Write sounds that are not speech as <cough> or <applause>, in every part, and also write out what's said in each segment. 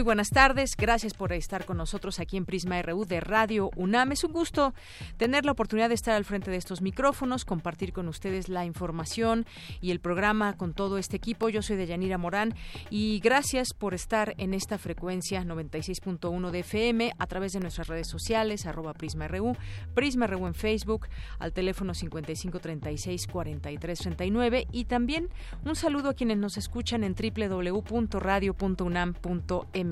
Muy buenas tardes, gracias por estar con nosotros aquí en Prisma RU de Radio UNAM. Es un gusto tener la oportunidad de estar al frente de estos micrófonos, compartir con ustedes la información y el programa con todo este equipo. Yo soy Deyanira Morán y gracias por estar en esta frecuencia 96.1 de FM a través de nuestras redes sociales, arroba Prisma RU, Prisma RU en Facebook, al teléfono 5536-4339 y también un saludo a quienes nos escuchan en www.radio.unam.mx.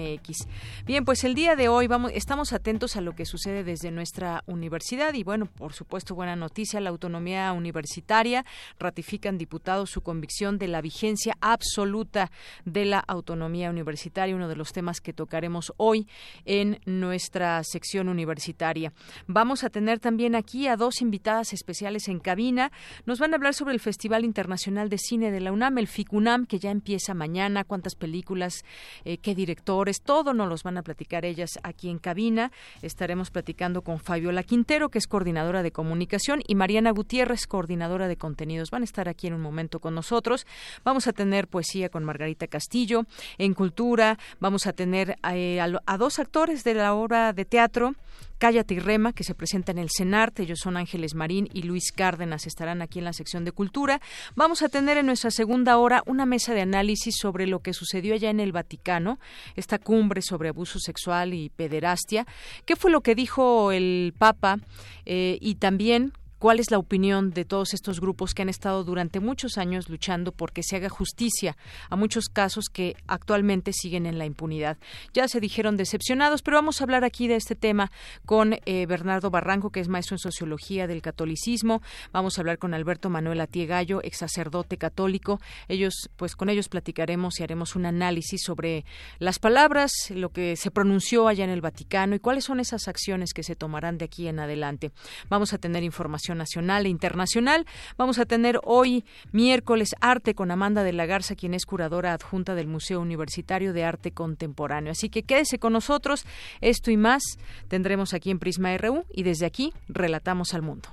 Bien, pues el día de hoy estamos atentos a lo que sucede desde nuestra universidad y bueno, por supuesto, buena noticia, la autonomía universitaria ratifican diputados su convicción de la vigencia absoluta de la autonomía universitaria, uno de los temas que tocaremos hoy en nuestra sección universitaria. Vamos a tener también aquí a dos invitadas especiales en cabina. Nos van a hablar sobre el Festival Internacional de Cine de la UNAM, el FICUNAM, que ya empieza mañana, cuántas películas, eh, qué director todo nos los van a platicar ellas aquí en cabina. Estaremos platicando con Fabiola Quintero, que es coordinadora de comunicación, y Mariana Gutiérrez, coordinadora de contenidos. Van a estar aquí en un momento con nosotros. Vamos a tener poesía con Margarita Castillo. En cultura vamos a tener eh, a dos actores de la obra de teatro Cállate y Rema, que se presenta en el CENART. Ellos son Ángeles Marín y Luis Cárdenas. Estarán aquí en la sección de Cultura. Vamos a tener en nuestra segunda hora una mesa de análisis sobre lo que sucedió allá en el Vaticano, esta cumbre sobre abuso sexual y pederastia. ¿Qué fue lo que dijo el Papa? Eh, y también cuál es la opinión de todos estos grupos que han estado durante muchos años luchando por que se haga justicia a muchos casos que actualmente siguen en la impunidad. Ya se dijeron decepcionados, pero vamos a hablar aquí de este tema con eh, Bernardo Barranco, que es maestro en sociología del catolicismo. Vamos a hablar con Alberto Manuel Atiegallo, ex sacerdote católico. Ellos, pues con ellos platicaremos y haremos un análisis sobre las palabras, lo que se pronunció allá en el Vaticano y cuáles son esas acciones que se tomarán de aquí en adelante. Vamos a tener información nacional e internacional. Vamos a tener hoy, miércoles, arte con Amanda de la Garza, quien es curadora adjunta del Museo Universitario de Arte Contemporáneo. Así que quédese con nosotros. Esto y más tendremos aquí en Prisma RU y desde aquí relatamos al mundo.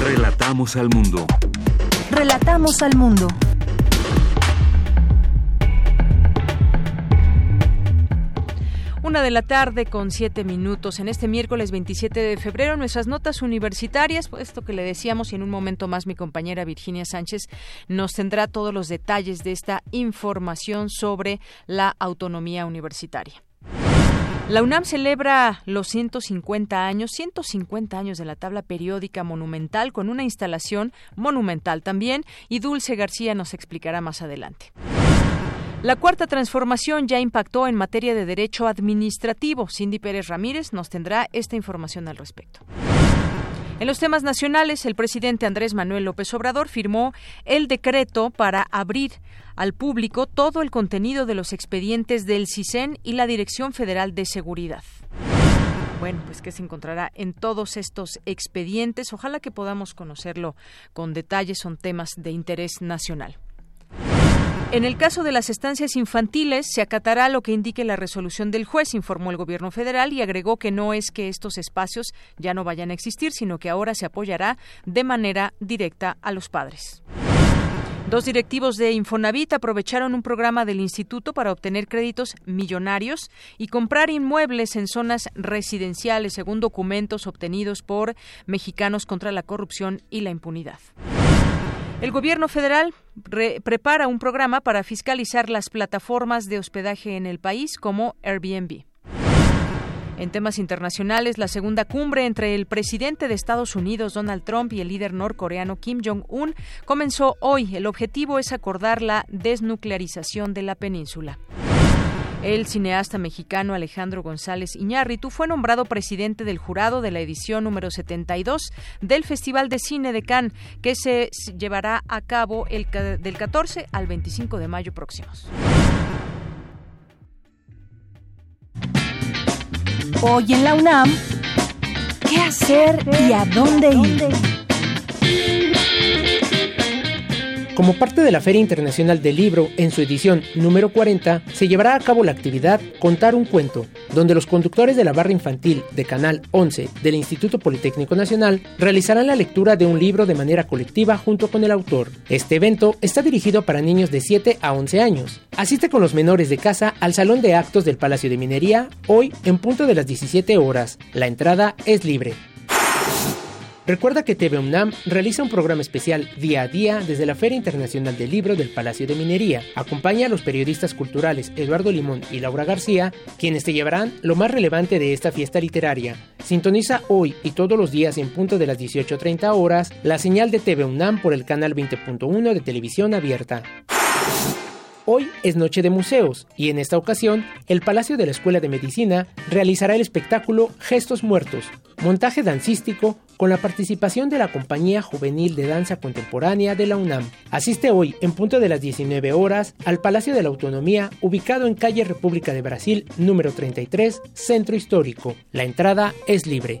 Relatamos al mundo. Relatamos al mundo. Una de la tarde con siete minutos en este miércoles 27 de febrero. Nuestras notas universitarias, pues, esto que le decíamos y en un momento más mi compañera Virginia Sánchez nos tendrá todos los detalles de esta información sobre la autonomía universitaria. La UNAM celebra los 150 años, 150 años de la tabla periódica monumental con una instalación monumental también y Dulce García nos explicará más adelante. La cuarta transformación ya impactó en materia de derecho administrativo. Cindy Pérez Ramírez nos tendrá esta información al respecto. En los temas nacionales, el presidente Andrés Manuel López Obrador firmó el decreto para abrir al público todo el contenido de los expedientes del CISEN y la Dirección Federal de Seguridad. Bueno, pues que se encontrará en todos estos expedientes. Ojalá que podamos conocerlo con detalle. Son temas de interés nacional. En el caso de las estancias infantiles, se acatará lo que indique la resolución del juez, informó el gobierno federal y agregó que no es que estos espacios ya no vayan a existir, sino que ahora se apoyará de manera directa a los padres. Dos directivos de Infonavit aprovecharon un programa del instituto para obtener créditos millonarios y comprar inmuebles en zonas residenciales, según documentos obtenidos por Mexicanos contra la Corrupción y la Impunidad. El gobierno federal prepara un programa para fiscalizar las plataformas de hospedaje en el país como Airbnb. En temas internacionales, la segunda cumbre entre el presidente de Estados Unidos, Donald Trump, y el líder norcoreano Kim Jong-un comenzó hoy. El objetivo es acordar la desnuclearización de la península. El cineasta mexicano Alejandro González Iñárritu fue nombrado presidente del jurado de la edición número 72 del Festival de Cine de Cannes, que se llevará a cabo el, del 14 al 25 de mayo próximos. Hoy en la UNAM, ¿qué hacer y a dónde ir? Como parte de la Feria Internacional del Libro, en su edición número 40, se llevará a cabo la actividad Contar un cuento, donde los conductores de la barra infantil de Canal 11 del Instituto Politécnico Nacional realizarán la lectura de un libro de manera colectiva junto con el autor. Este evento está dirigido para niños de 7 a 11 años. Asiste con los menores de casa al Salón de Actos del Palacio de Minería hoy en punto de las 17 horas. La entrada es libre. Recuerda que TV UNAM realiza un programa especial día a día desde la Feria Internacional del Libro del Palacio de Minería. Acompaña a los periodistas culturales Eduardo Limón y Laura García, quienes te llevarán lo más relevante de esta fiesta literaria. Sintoniza hoy y todos los días en punto de las 18.30 horas la señal de TV UNAM por el canal 20.1 de televisión abierta. Hoy es Noche de Museos y en esta ocasión el Palacio de la Escuela de Medicina realizará el espectáculo Gestos Muertos, montaje dancístico con la participación de la Compañía Juvenil de Danza Contemporánea de la UNAM. Asiste hoy, en punto de las 19 horas, al Palacio de la Autonomía, ubicado en calle República de Brasil, número 33, Centro Histórico. La entrada es libre.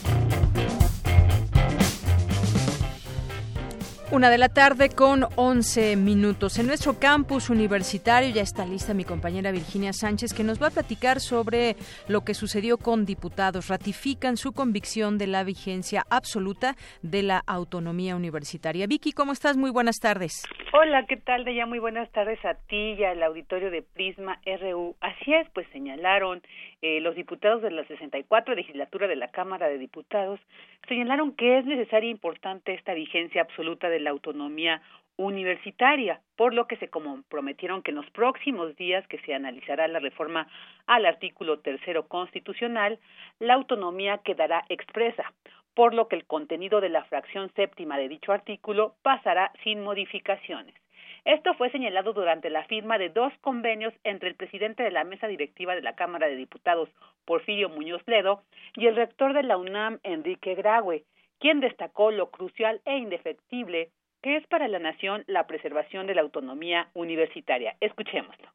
Una de la tarde con 11 minutos. En nuestro campus universitario ya está lista mi compañera Virginia Sánchez que nos va a platicar sobre lo que sucedió con diputados. Ratifican su convicción de la vigencia absoluta de la autonomía universitaria. Vicky, ¿cómo estás? Muy buenas tardes. Hola, ¿qué tal? De ya muy buenas tardes a ti y al auditorio de Prisma RU. Así es, pues señalaron eh, los diputados de la 64 legislatura de la Cámara de Diputados señalaron que es necesaria e importante esta vigencia absoluta de la autonomía universitaria, por lo que se comprometieron que en los próximos días que se analizará la reforma al artículo tercero constitucional, la autonomía quedará expresa, por lo que el contenido de la fracción séptima de dicho artículo pasará sin modificaciones. Esto fue señalado durante la firma de dos convenios entre el presidente de la mesa directiva de la Cámara de Diputados, Porfirio Muñoz Ledo, y el rector de la UNAM, Enrique Graue, quien destacó lo crucial e indefectible que es para la nación la preservación de la autonomía universitaria. Escuchémoslo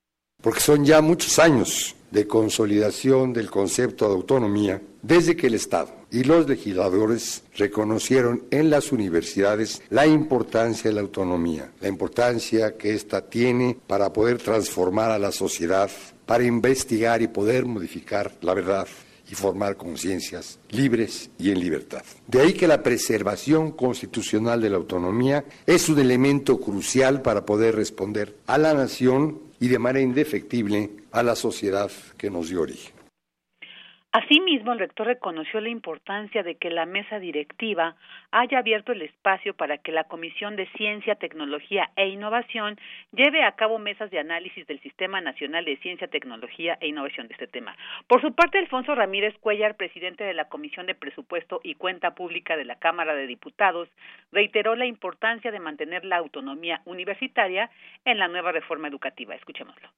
porque son ya muchos años de consolidación del concepto de autonomía desde que el Estado y los legisladores reconocieron en las universidades la importancia de la autonomía, la importancia que ésta tiene para poder transformar a la sociedad, para investigar y poder modificar la verdad y formar conciencias libres y en libertad. De ahí que la preservación constitucional de la autonomía es un elemento crucial para poder responder a la nación y de manera indefectible a la sociedad que nos dio origen. Asimismo, el rector reconoció la importancia de que la mesa directiva haya abierto el espacio para que la Comisión de Ciencia, Tecnología e Innovación lleve a cabo mesas de análisis del Sistema Nacional de Ciencia, Tecnología e Innovación de este tema. Por su parte, Alfonso Ramírez Cuellar, presidente de la Comisión de Presupuesto y Cuenta Pública de la Cámara de Diputados, reiteró la importancia de mantener la autonomía universitaria en la nueva reforma educativa. Escuchémoslo.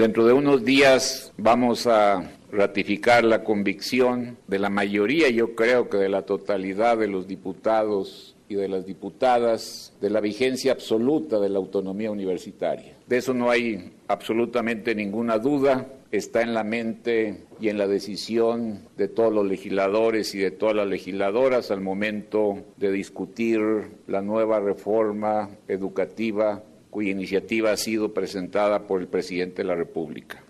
Dentro de unos días vamos a ratificar la convicción de la mayoría, yo creo que de la totalidad de los diputados y de las diputadas de la vigencia absoluta de la autonomía universitaria. De eso no hay absolutamente ninguna duda, está en la mente y en la decisión de todos los legisladores y de todas las legisladoras al momento de discutir la nueva reforma educativa cuya iniciativa ha sido presentada por el presidente de la República.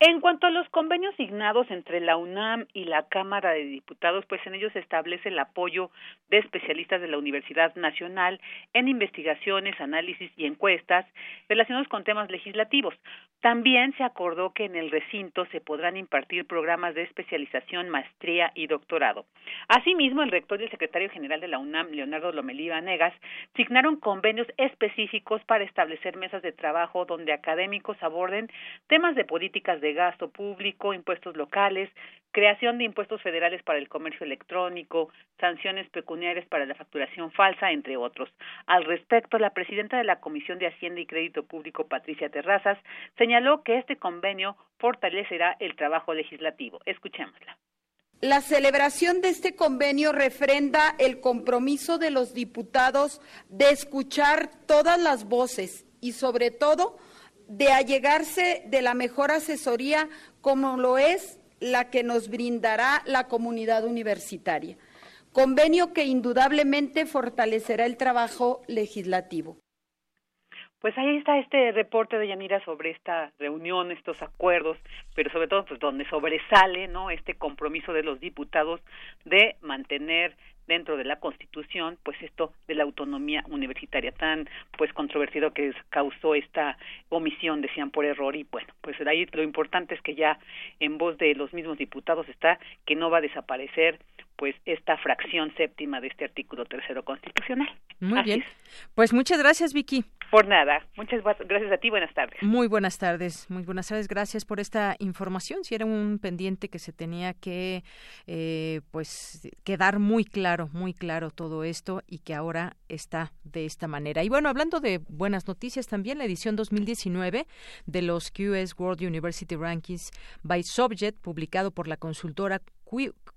En cuanto a los convenios signados entre la UNAM y la Cámara de Diputados, pues en ellos se establece el apoyo de especialistas de la Universidad Nacional en investigaciones, análisis y encuestas relacionados con temas legislativos. También se acordó que en el recinto se podrán impartir programas de especialización, maestría y doctorado. Asimismo, el rector y el secretario general de la UNAM, Leonardo Lomelí Vanegas, signaron convenios específicos para establecer mesas de trabajo donde académicos aborden temas de políticas de gasto público, impuestos locales, creación de impuestos federales para el comercio electrónico, sanciones pecuniarias para la facturación falsa, entre otros. Al respecto, la presidenta de la Comisión de Hacienda y Crédito Público, Patricia Terrazas, señaló que este convenio fortalecerá el trabajo legislativo. Escuchémosla. La celebración de este convenio refrenda el compromiso de los diputados de escuchar todas las voces y, sobre todo, de allegarse de la mejor asesoría como lo es la que nos brindará la comunidad universitaria. Convenio que indudablemente fortalecerá el trabajo legislativo. Pues ahí está este reporte de Yanira sobre esta reunión, estos acuerdos, pero sobre todo pues donde sobresale, ¿no? este compromiso de los diputados de mantener dentro de la Constitución, pues esto de la autonomía universitaria tan pues controvertido que causó esta omisión, decían por error y bueno, pues ahí lo importante es que ya en voz de los mismos diputados está que no va a desaparecer pues esta fracción séptima de este artículo tercero constitucional. Muy bien. Pues muchas gracias, Vicky. Por nada. Muchas gracias a ti. Buenas tardes. Muy buenas tardes. Muy buenas tardes. Gracias por esta información. Si era un pendiente que se tenía que, eh, pues, quedar muy claro, muy claro todo esto y que ahora está de esta manera. Y bueno, hablando de buenas noticias, también la edición 2019 de los QS World University Rankings by Subject, publicado por la consultora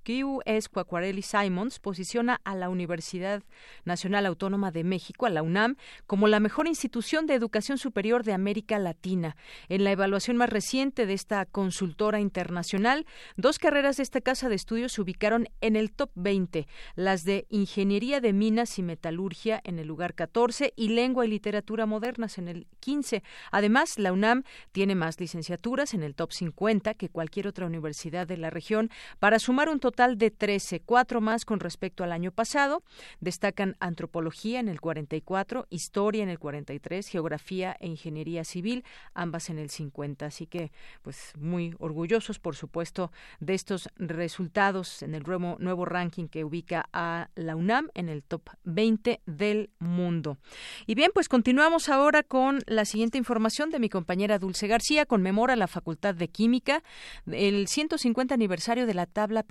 QS Quaquarelli Simons posiciona a la Universidad Nacional Autónoma de México, a la UNAM, como la mejor institución de educación superior de América Latina. En la evaluación más reciente de esta consultora internacional, dos carreras de esta casa de estudios se ubicaron en el top 20, las de Ingeniería de Minas y Metalurgia en el lugar 14 y Lengua y Literatura Modernas en el 15. Además, la UNAM tiene más licenciaturas en el top 50 que cualquier otra universidad de la región para sumar un total de 13, cuatro más con respecto al año pasado. Destacan antropología en el 44, historia en el 43, geografía e ingeniería civil, ambas en el 50. Así que, pues, muy orgullosos, por supuesto, de estos resultados en el nuevo, nuevo ranking que ubica a la UNAM en el top 20 del mundo. Y bien, pues continuamos ahora con la siguiente información de mi compañera Dulce García. Conmemora la Facultad de Química el 150 aniversario de la tabla la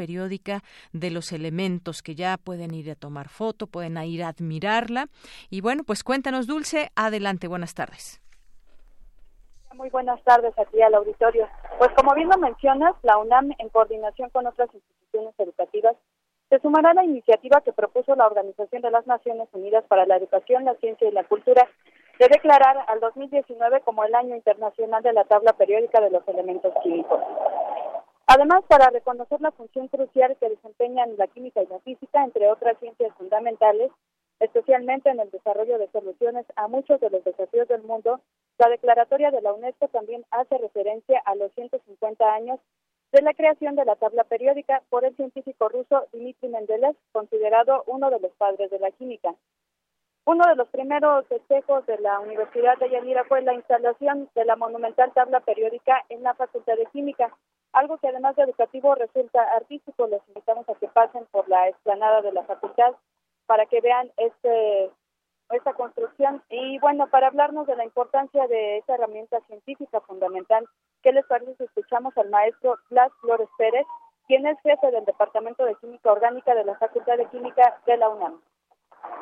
de los elementos que ya pueden ir a tomar foto, pueden ir a admirarla. Y bueno, pues cuéntanos, Dulce, adelante, buenas tardes. Muy buenas tardes aquí al auditorio. Pues como bien lo mencionas, la UNAM, en coordinación con otras instituciones educativas, se sumará a la iniciativa que propuso la Organización de las Naciones Unidas para la Educación, la Ciencia y la Cultura de declarar al 2019 como el Año Internacional de la Tabla Periódica de los Elementos Químicos. Además, para reconocer la función crucial que desempeñan la química y la física, entre otras ciencias fundamentales, especialmente en el desarrollo de soluciones a muchos de los desafíos del mundo, la declaratoria de la UNESCO también hace referencia a los 150 años de la creación de la tabla periódica por el científico ruso Dmitry Mendeleev, considerado uno de los padres de la química. Uno de los primeros festejos de la Universidad de Yanira fue la instalación de la monumental tabla periódica en la Facultad de Química, algo que además de educativo resulta artístico. Les invitamos a que pasen por la explanada de la facultad para que vean este esta construcción y bueno, para hablarnos de la importancia de esta herramienta científica fundamental, ¿qué les parece si escuchamos al maestro Blas Flores Pérez, quien es jefe del Departamento de Química Orgánica de la Facultad de Química de la UNAM?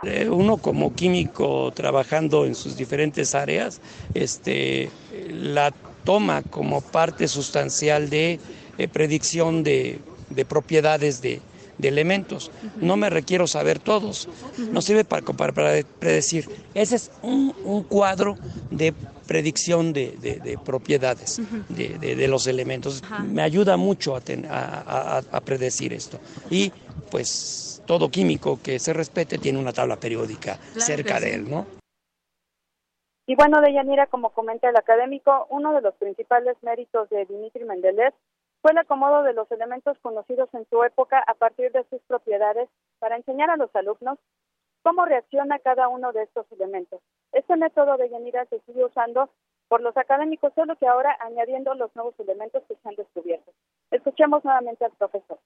Eh, uno como químico trabajando en sus diferentes áreas, este, la toma como parte sustancial de eh, predicción de, propiedades de, elementos. No me requiero saber todos, no sirve para, para, predecir. Ese es un, cuadro de predicción de, propiedades de, los elementos. Me ayuda mucho a, a, predecir esto. Y pues todo químico que se respete tiene una tabla periódica cerca de él, ¿no? Y bueno, Deyanira, como comenta el académico, uno de los principales méritos de Dimitri Mendeleev fue el acomodo de los elementos conocidos en su época a partir de sus propiedades para enseñar a los alumnos cómo reacciona cada uno de estos elementos. Este método de Yanira se sigue usando por los académicos, solo que ahora añadiendo los nuevos elementos que se han descubierto. Escuchemos nuevamente al profesor.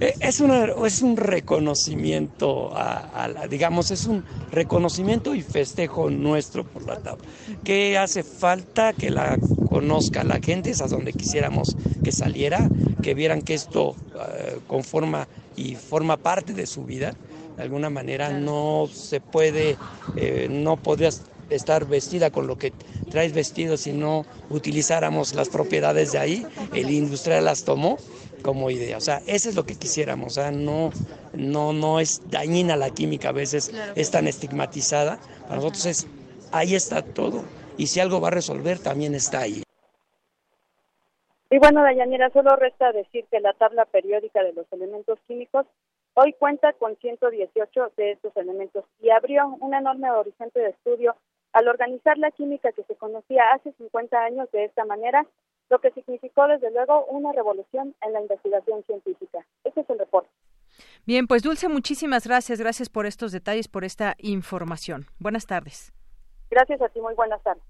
Eh, es, es un reconocimiento, a, digamos, es un reconocimiento y festejo nuestro por la tabla. Que hace falta que la conozca la gente, es a donde quisiéramos que saliera, que vieran que esto eh, conforma y forma parte de su vida. De alguna manera no se puede, eh, no podrías estar vestida con lo que traes vestido si no utilizáramos las propiedades de ahí. El industrial las tomó como idea. O sea, eso es lo que quisiéramos. O sea, no, no, no es dañina la química, a veces es tan estigmatizada. Para nosotros es, ahí está todo. Y si algo va a resolver, también está ahí. Y bueno, Dayanira, solo resta decir que la tabla periódica de los elementos químicos hoy cuenta con 118 de estos elementos y abrió un enorme horizonte de estudio al organizar la química que se conocía hace 50 años de esta manera lo que significó desde luego una revolución en la investigación científica. Ese es el reporte. Bien, pues Dulce, muchísimas gracias. Gracias por estos detalles, por esta información. Buenas tardes. Gracias a ti, muy buenas tardes.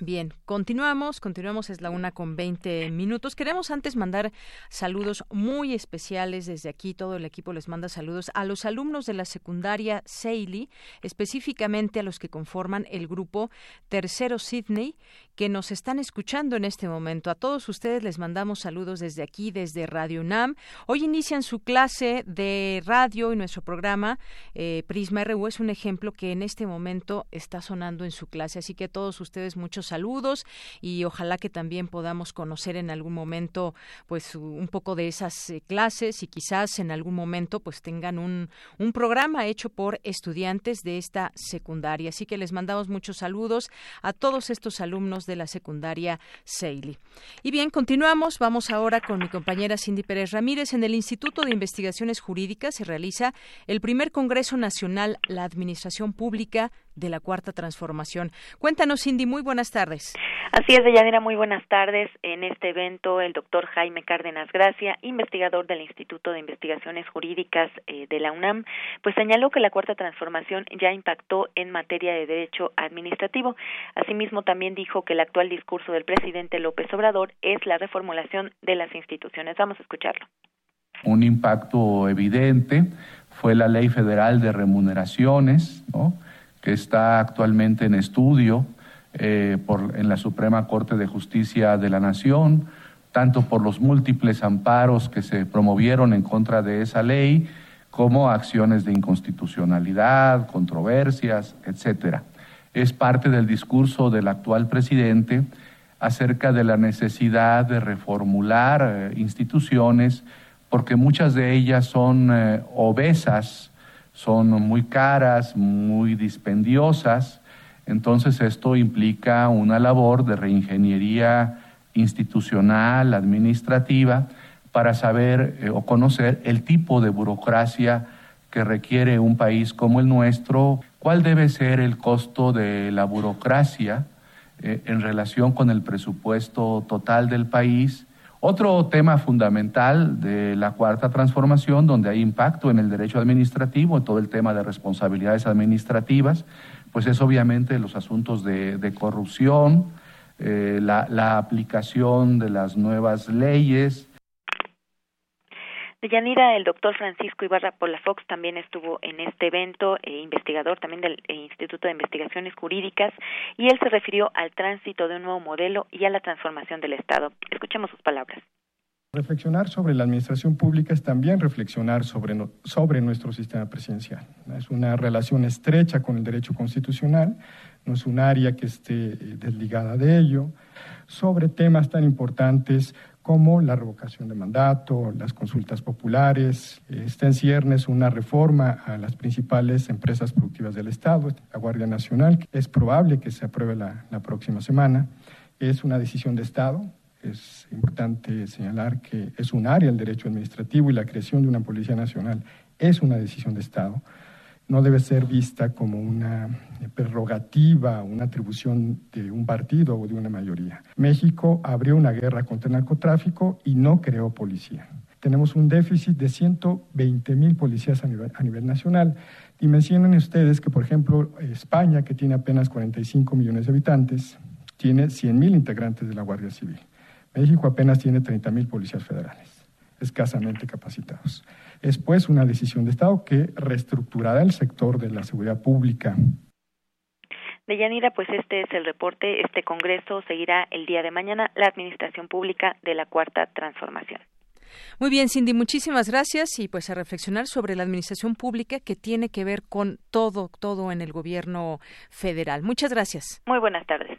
Bien, continuamos, continuamos, es la una con 20 minutos. Queremos antes mandar saludos muy especiales desde aquí, todo el equipo les manda saludos a los alumnos de la secundaria Seili, específicamente a los que conforman el grupo Tercero Sydney, que nos están escuchando en este momento. A todos ustedes les mandamos saludos desde aquí, desde Radio UNAM. Hoy inician su clase de radio y nuestro programa eh, Prisma RU es un ejemplo que en este momento está sonando en su clase, así que a todos ustedes muchos saludos y ojalá que también podamos conocer en algún momento pues un poco de esas eh, clases y quizás en algún momento pues tengan un, un programa hecho por estudiantes de esta secundaria. Así que les mandamos muchos saludos a todos estos alumnos de la secundaria Seili. Y bien, continuamos. Vamos ahora con mi compañera Cindy Pérez Ramírez. En el Instituto de Investigaciones Jurídicas se realiza el primer Congreso Nacional La Administración Pública de la Cuarta Transformación. Cuéntanos, Cindy, muy buenas tardes. Así es, Deyanira, muy buenas tardes. En este evento, el doctor Jaime Cárdenas Gracia, investigador del Instituto de Investigaciones Jurídicas eh, de la UNAM, pues señaló que la Cuarta Transformación ya impactó en materia de derecho administrativo. Asimismo, también dijo que el actual discurso del presidente López Obrador es la reformulación de las instituciones. Vamos a escucharlo. Un impacto evidente fue la Ley Federal de Remuneraciones, ¿no? Que está actualmente en estudio eh, por, en la Suprema Corte de Justicia de la Nación, tanto por los múltiples amparos que se promovieron en contra de esa ley, como acciones de inconstitucionalidad, controversias, etcétera. Es parte del discurso del actual presidente acerca de la necesidad de reformular eh, instituciones porque muchas de ellas son eh, obesas son muy caras, muy dispendiosas, entonces esto implica una labor de reingeniería institucional, administrativa, para saber eh, o conocer el tipo de burocracia que requiere un país como el nuestro, cuál debe ser el costo de la burocracia eh, en relación con el presupuesto total del país otro tema fundamental de la cuarta transformación, donde hay impacto en el derecho administrativo, en todo el tema de responsabilidades administrativas, pues es obviamente los asuntos de, corrupción, eh, la, aplicación de las nuevas leyes, de Yanira, el doctor Francisco Ibarra Polafox también estuvo en este evento, eh, investigador también del eh, Instituto de Investigaciones Jurídicas, y él se refirió al tránsito de un nuevo modelo y a la transformación del Estado. Escuchemos sus palabras. Reflexionar sobre la administración pública es también reflexionar sobre, sobre nuestro sistema presidencial. Es una relación estrecha con el derecho constitucional, no es un área que esté eh, desligada de ello, sobre temas tan importantes como la revocación de mandato, las consultas populares. Está en ciernes una reforma a las principales empresas productivas del Estado, la Guardia Nacional. Es probable que se apruebe la, la próxima semana. Es una decisión de Estado. Es importante señalar que es un área el derecho administrativo y la creación de una Policía Nacional es una decisión de Estado. No debe ser vista como una prerrogativa, una atribución de un partido o de una mayoría. México abrió una guerra contra el narcotráfico y no creó policía. Tenemos un déficit de 120 mil policías a nivel, nacional. Dimensionen ustedes que, por ejemplo, España, que tiene apenas 45 millones de habitantes, tiene 100 mil integrantes de la Guardia Civil. México apenas tiene 30 mil policías federales, escasamente capacitados. Es pues una decisión de Estado que reestructurará el sector de la seguridad pública. Deyanira, pues este es el reporte. Este Congreso seguirá el día de mañana la Administración Pública de la Cuarta Transformación. Muy bien, Cindy, muchísimas gracias y pues a reflexionar sobre la administración pública que tiene que ver con todo, todo en el gobierno federal. Muchas gracias. Muy buenas tardes.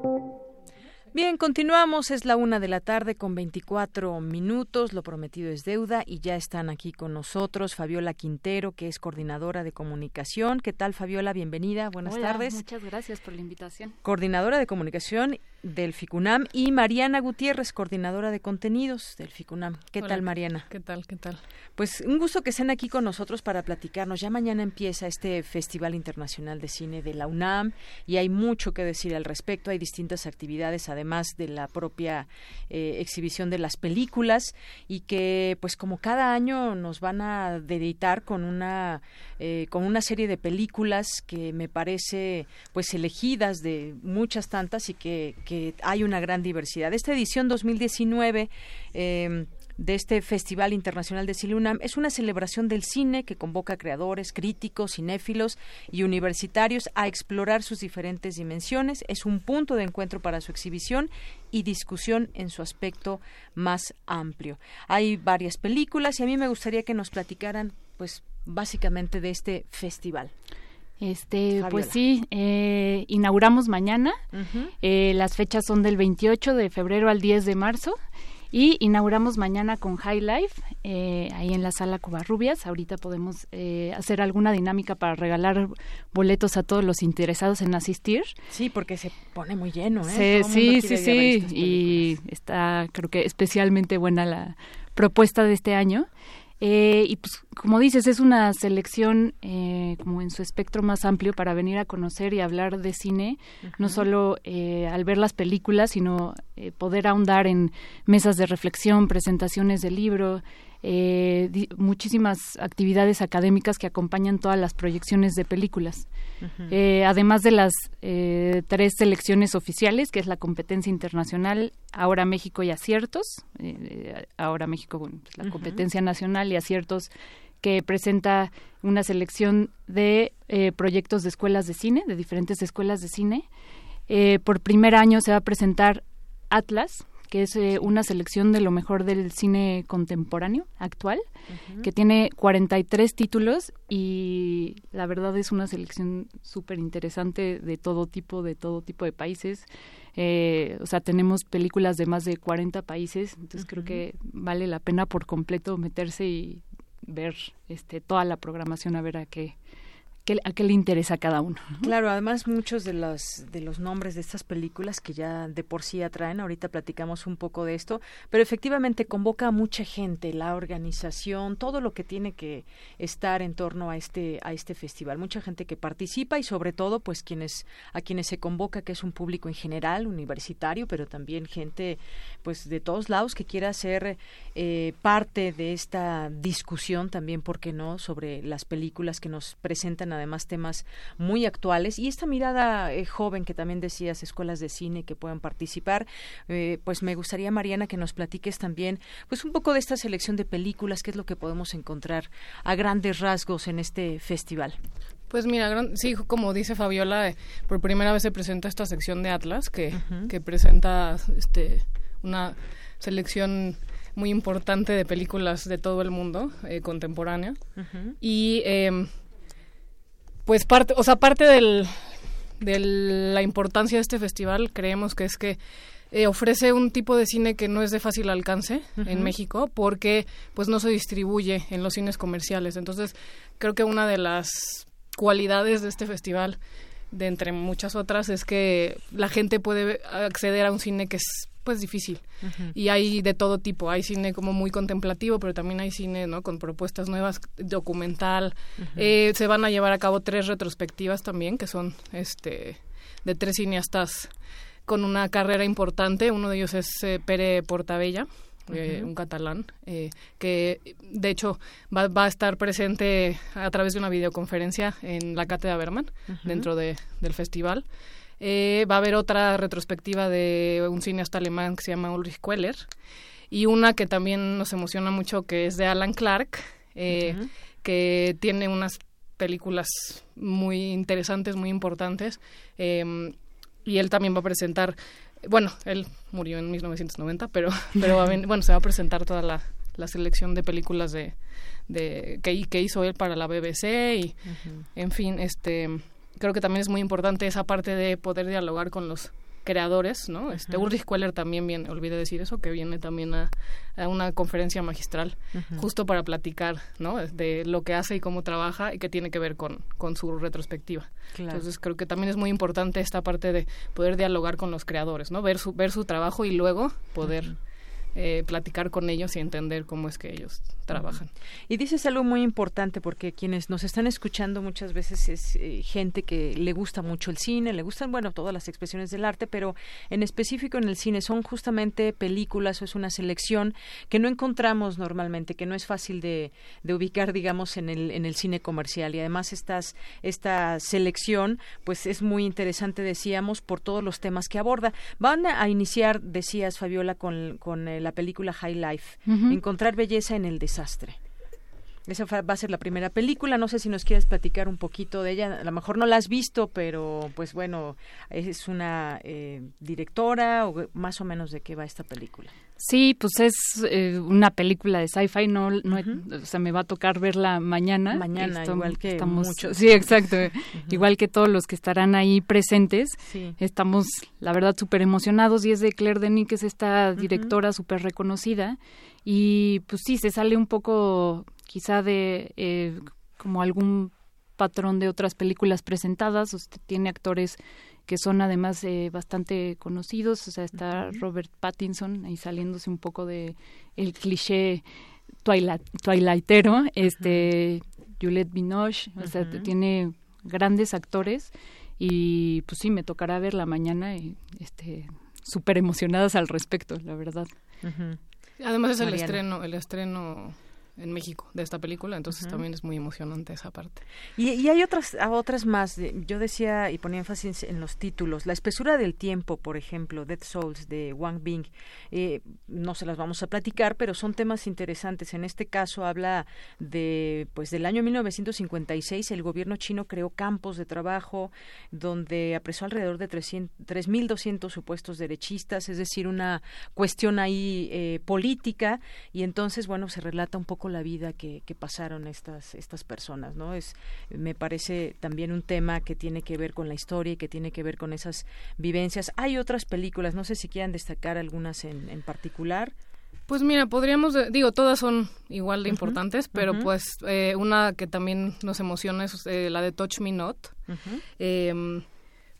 Bien, continuamos. Es la una de la tarde con 24 minutos. Lo prometido es deuda y ya están aquí con nosotros Fabiola Quintero, que es coordinadora de comunicación. ¿Qué tal, Fabiola? Bienvenida. Buenas Hola, tardes. Muchas gracias por la invitación. Coordinadora de comunicación del FICUNAM y Mariana Gutiérrez, coordinadora de contenidos del FICUNAM. ¿Qué Hola, tal, Mariana? ¿Qué tal? ¿Qué tal? Pues un gusto que estén aquí con nosotros para platicarnos. Ya mañana empieza este Festival Internacional de Cine de la UNAM y hay mucho que decir al respecto. Hay distintas actividades, además de la propia eh, exhibición de las películas y que, pues como cada año nos van a deleitar con una eh, con una serie de películas que me parece, pues elegidas de muchas tantas y que, que hay una gran diversidad. Esta edición 2019 eh, de este Festival Internacional de Cine UNAM es una celebración del cine que convoca a creadores, críticos, cinéfilos y universitarios a explorar sus diferentes dimensiones. Es un punto de encuentro para su exhibición y discusión en su aspecto más amplio. Hay varias películas y a mí me gustaría que nos platicaran, pues, básicamente de este festival. Este, pues sí, eh, inauguramos mañana. Eh, las fechas son del 28 de febrero al 10 de marzo. Y inauguramos mañana con High Life, eh, ahí en la sala Covarrubias. Ahorita podemos eh, hacer alguna dinámica para regalar boletos a todos los interesados en asistir. Sí, porque se pone muy lleno, ¿eh? Sí, sí, sí, Y está, creo que especialmente buena la propuesta de este año. Eh, y pues, como dices, es una selección eh, como en su espectro más amplio para venir a conocer y hablar de cine, no solo eh, al ver las películas, sino eh, poder ahondar en mesas de reflexión, presentaciones de libro, eh, di- muchísimas actividades académicas que acompañan todas las proyecciones de películas. Eh, además de las eh, tres selecciones oficiales, que es la competencia internacional, ahora México y aciertos, eh, eh, ahora México, bueno, pues la competencia nacional y aciertos que presenta una selección de proyectos de escuelas de cine, de diferentes escuelas de cine. Eh, por primer año se va a presentar Atlas, que es eh, una selección de lo mejor del cine contemporáneo actual, Ujú. que tiene 43 títulos y la verdad es una selección súper interesante de todo tipo, de todo tipo de países. Eh, o sea, tenemos películas de más de 40 países, entonces creo que vale la pena por completo meterse y ver este toda la programación a ver a qué, a qué le interesa a cada uno. ¿no? Claro, además muchos de los de los nombres de estas películas que ya de por sí atraen, ahorita platicamos un poco de esto, pero efectivamente convoca a mucha gente, la organización, todo lo que tiene que estar en torno a este a este festival, mucha gente que participa y sobre todo pues quienes a quienes se convoca que es un público en general universitario, pero también gente pues de todos lados que quiera ser eh, parte de esta discusión también, ¿por qué no?, sobre las películas que nos presentan además temas muy actuales. Y esta mirada eh, joven que también decías, escuelas de cine que puedan participar, eh, pues me gustaría, Mariana, que nos platiques también pues un poco de esta selección de películas, qué es lo que podemos encontrar a grandes rasgos en este festival. Pues mira, gran- sí, como dice Fabiola, eh, por primera vez se presenta esta sección de Atlas que, que presenta este una selección muy importante de películas de todo el mundo eh, contemporánea. Y eh, pues parte, o sea, parte del, de la importancia de este festival creemos que es que eh, ofrece un tipo de cine que no es de fácil alcance en México porque pues no se distribuye en los cines comerciales. Entonces, creo que una de las cualidades de este festival de entre muchas otras es que la gente puede acceder a un cine que es pues difícil. Y hay de todo tipo. Hay cine como muy contemplativo pero también hay cine no con propuestas nuevas documental. Eh, se van a llevar a cabo tres retrospectivas también que son este de tres cineastas con una carrera importante. Uno de ellos es eh, Pere Portabella eh, un catalán, eh, que de hecho va, va, a estar presente a través de una videoconferencia en la Cátedra Berman, dentro de, del festival. Eh, va a haber otra retrospectiva de un cineasta alemán que se llama Ulrich Queller y una que también nos emociona mucho que es de Alan Clark, que tiene unas películas muy interesantes, muy importantes. Em, y él también va a presentar bueno, él murió en 1990, pero, <laughs> pero bueno, se va a presentar toda la, la selección de películas de, de que, que, hizo él para la BBC y, en fin, este, creo que también es muy importante esa parte de poder dialogar con los creadores, ¿no? Este Ulrich Queller también viene, olvidé decir eso, que viene también a, una conferencia magistral justo para platicar, ¿no? De lo que hace y cómo trabaja y que tiene que ver con, con su retrospectiva. Entonces creo que también es muy importante esta parte de poder dialogar con los creadores, ¿no? Ver su ver su trabajo y luego poder eh, platicar con ellos y entender cómo es que ellos trabajan. Y dices algo muy importante porque quienes nos están escuchando muchas veces es eh, gente que le gusta mucho el cine, le gustan, bueno, todas las expresiones del arte, pero en específico en el cine son justamente películas o es una selección que no encontramos normalmente, que no es fácil de, de ubicar, digamos, en el, en el cine comercial. Y además estas, esta selección, pues es muy interesante, decíamos, por todos los temas que aborda. Van a iniciar, decías, Fabiola, con, con el la película High Life, Encontrar belleza en el desastre. Esa va a ser la primera película. No sé si nos quieres platicar un poquito de ella. A lo mejor no la has visto, pero pues bueno, es una eh, directora o más o menos de qué va esta película. Sí, pues es eh, una película de sci-fi, no, no o sea, me va a tocar verla mañana. Mañana, igual que estamos, muchos. Sí, exacto. <laughs> Igual que todos los que estarán ahí presentes. Estamos, la verdad, súper emocionados y es de Claire Denis, que es esta directora súper reconocida. Y pues sí, se sale un poco quizá de eh, como algún patrón de otras películas presentadas. Usted tiene actores que son además eh, bastante conocidos. O sea, está Robert Pattinson ahí saliéndose un poco de el cliché twilight, twilightero. Este, Juliette Binoche, o sea, tiene grandes actores y pues sí, me tocará verla mañana y este súper emocionadas al respecto, la verdad. Además es el estreno, el estreno en México de esta película, entonces también es muy emocionante esa parte. Y, hay otras otras más, yo decía y ponía énfasis en los títulos, La espesura del tiempo, por ejemplo, Dead Souls de Wang Bing, eh, no se las vamos a platicar, pero son temas interesantes. En este caso habla de, pues del año 1956, el gobierno chino creó campos de trabajo donde apresó alrededor de 3.200 supuestos derechistas, es decir, una cuestión ahí eh, política, y entonces, bueno, se relata un poco la vida que, pasaron estas, estas personas, ¿no? Es, me parece también un tema que tiene que ver con la historia y que tiene que ver con esas vivencias. Hay otras películas, no sé si quieran destacar algunas en, en particular. Pues mira, podríamos, digo, todas son igual de importantes, pero pues eh, una que también nos emociona es eh, la de Touch Me Not, em,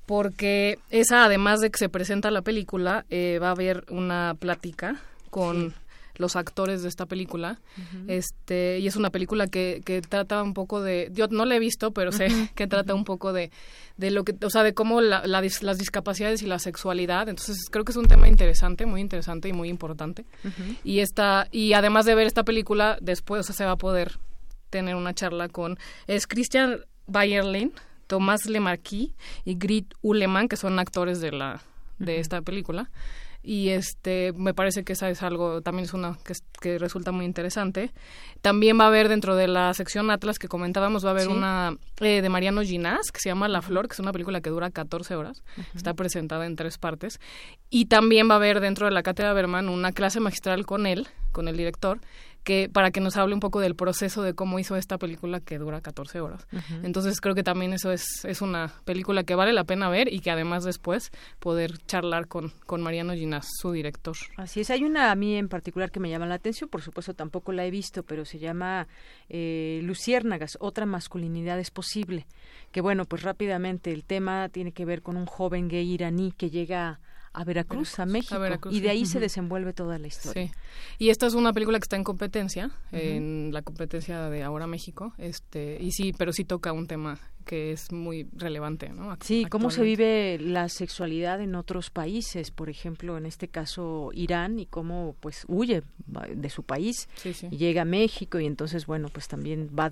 porque esa, además de que se presenta la película, eh, va a haber una plática con los actores de esta película. Este, y es una película que, que trata un poco de, yo no la he visto, pero sé que trata un poco de, de lo que, o sea, de cómo la, las discapacidades y la sexualidad. Entonces creo que es un tema interesante, muy interesante y muy importante. Y esta, y además de ver esta película, después se va a poder tener una charla con, es Christian Bayerlin, Tomás Lemarquis y Grit Uleman, que son actores de la de esta película y este me parece que esa es algo también es una que, resulta muy interesante. También va a haber dentro de la sección Atlas que comentábamos va a haber una eh, de Mariano Ginás que se llama La Flor que es una película que dura 14 horas está presentada en tres partes. Y también va a haber dentro de la cátedra Berman una clase magistral con él con el director que para que nos hable un poco del proceso de cómo hizo esta película que dura 14 horas. Entonces creo que también eso es, es una película que vale la pena ver y que además después poder charlar con, con Mariano Ginás, su director. Así es, hay una a mí en particular que me llama la atención, por supuesto tampoco la he visto, pero se llama eh, Luciérnagas, otra masculinidad es posible, que bueno, pues rápidamente el tema tiene que ver con un joven gay iraní que llega a Veracruz, a México, y de ahí se desenvuelve toda la historia. Sí. Y esta es una película que está en competencia, en la competencia de Ahora México, este, y sí, pero sí toca un tema que es muy relevante, ¿no? Sí, cómo se vive la sexualidad en otros países, por ejemplo, en este caso Irán y cómo pues huye de su país y llega a México y entonces bueno, pues también va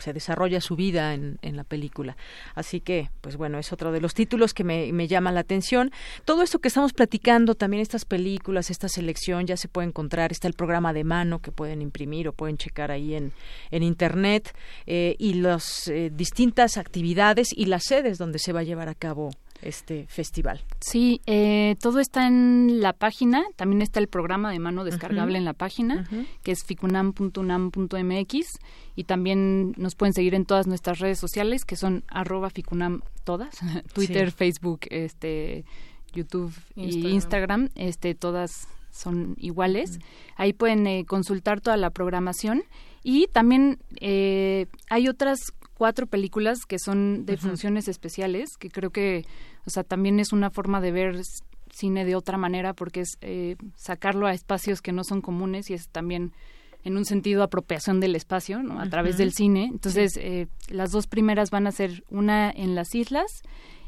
se desarrolla su vida en, en, la película. Así que, pues bueno, es otro de los títulos que me, me llama la atención. Todo esto que estamos platicando, también estas películas, esta selección, ya se puede encontrar, está el programa de mano que pueden imprimir o pueden checar ahí en, en Internet eh, y las eh, distintas actividades y las sedes donde se va a llevar a cabo este festival. Sí, eh, todo está en la página, también está el programa de mano descargable en la página, que es ficunam.unam.mx y también nos pueden seguir en todas nuestras redes sociales, que son arroba ficunam todas, <laughs> Twitter, Facebook, este YouTube y Instagram, este todas son iguales. Ahí pueden eh, consultar toda la programación. Y también eh, hay otras cuatro películas que son de funciones especiales, que creo que, o sea, también es una forma de ver cine de otra manera porque es eh, sacarlo a espacios que no son comunes y es también en un sentido apropiación del espacio ¿no? a través del cine. Entonces, eh, las dos primeras van a ser una en las islas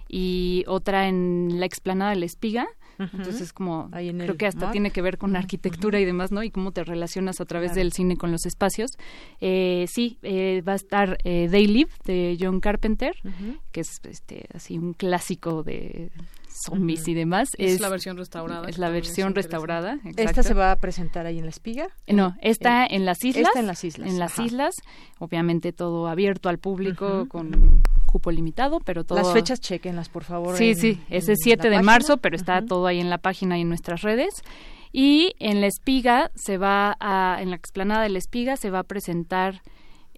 y otra en la explanada de la espiga entonces, como creo que hasta tiene que ver con arquitectura y demás, ¿no? Y cómo te relacionas a través del cine con los espacios. Eh, sí, eh, va a estar eh, They Live de John Carpenter, que es este así un clásico de zombies y demás. Es, la versión restaurada. Es la versión restaurada. ¿Esta se va a presentar ahí en la espiga? No, está en las islas. Está en las islas. En las islas, obviamente todo abierto al público con cupo limitado, pero todo... Las fechas chequenlas, por favor. Sí, sí, es el 7 de marzo, pero está todo ahí en la página y en nuestras redes. Y en la espiga se va a, en la explanada de la espiga se va a presentar...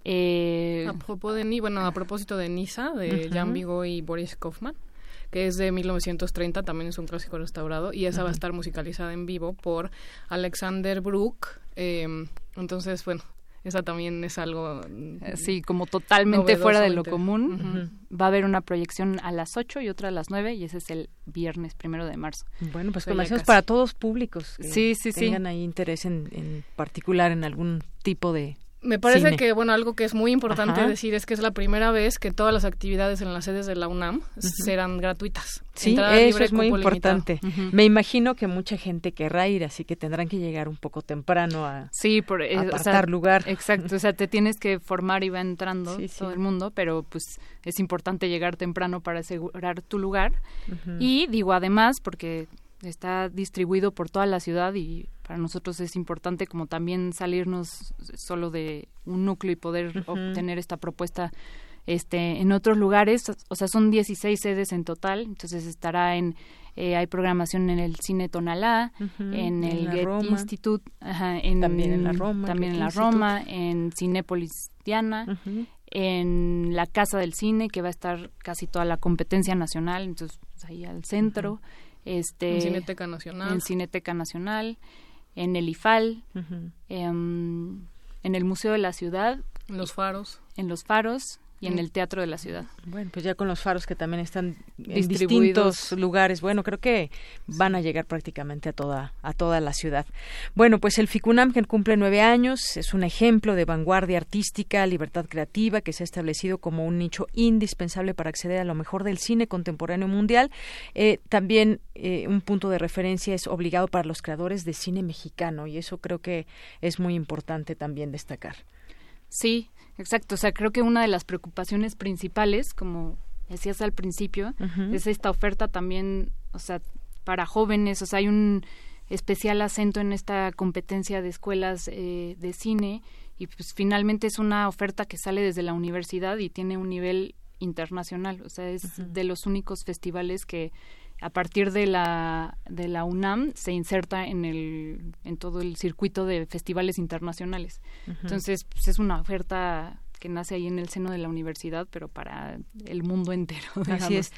Eh, a, propósito de, bueno, a propósito de Nisa, de Jan Vigo y Boris Kaufman que es de 1930, también es un clásico restaurado, y esa va a estar musicalizada en vivo por Alexander Brook. Eh, entonces, bueno, esa también es algo eh, sí como totalmente fuera de lo común. Va a haber una proyección a las 8 y otra a las 9 y ese es el viernes primero de marzo. Bueno pues conversaciones para todos públicos sí sí sí. tengan ahí interés en, en particular en algún tipo de me parece que, bueno, algo que es muy importante decir es que es la primera vez que todas las actividades en las sedes de la UNAM serán gratuitas. Sí, eso es muy importante. Me imagino que mucha gente querrá ir, así que tendrán que llegar un poco temprano a, sí, por, eh, apartar lugar. Exacto, o sea, te tienes que formar y va entrando todo el mundo, pero pues es importante llegar temprano para asegurar tu lugar. Y digo, además, porque está distribuido por toda la ciudad y para nosotros es importante como también salirnos solo de un núcleo y poder obtener esta propuesta este en otros lugares. O sea son 16 sedes en total entonces estará en eh, hay programación en el cine Tonalá en el Goethe Institute en, también en la Roma también en la Roma en Cinépolis Diana en la Casa del Cine que va a estar casi toda la competencia nacional entonces pues, ahí al centro este en Cineteca Nacional. en Cineteca Nacional en el IFAL em, en el Museo de la Ciudad. En los faros. En los faros y en el Teatro de la Ciudad. Bueno, pues ya con los faros que también están en distintos lugares, bueno, creo que van a llegar prácticamente a toda, a toda la ciudad. Bueno, pues el FICUNAM, que cumple nueve años, es un ejemplo de vanguardia artística, libertad creativa, que se ha establecido como un nicho indispensable para acceder a lo mejor del cine contemporáneo mundial. Eh, también eh, un punto de referencia es obligado para los creadores de cine mexicano, y eso creo que es muy importante también destacar. Sí, Exacto, o sea, creo que una de las preocupaciones principales, como decías al principio, es esta oferta también, o sea, para jóvenes, o sea, hay un especial acento en esta competencia de escuelas eh, de cine y pues finalmente es una oferta que sale desde la universidad y tiene un nivel internacional, o sea, es de los únicos festivales que a partir de la, de la UNAM se inserta en, el, en todo el circuito de festivales internacionales. Entonces, pues, es una oferta que nace ahí en el seno de la universidad, pero para el mundo entero. <laughs> Así es.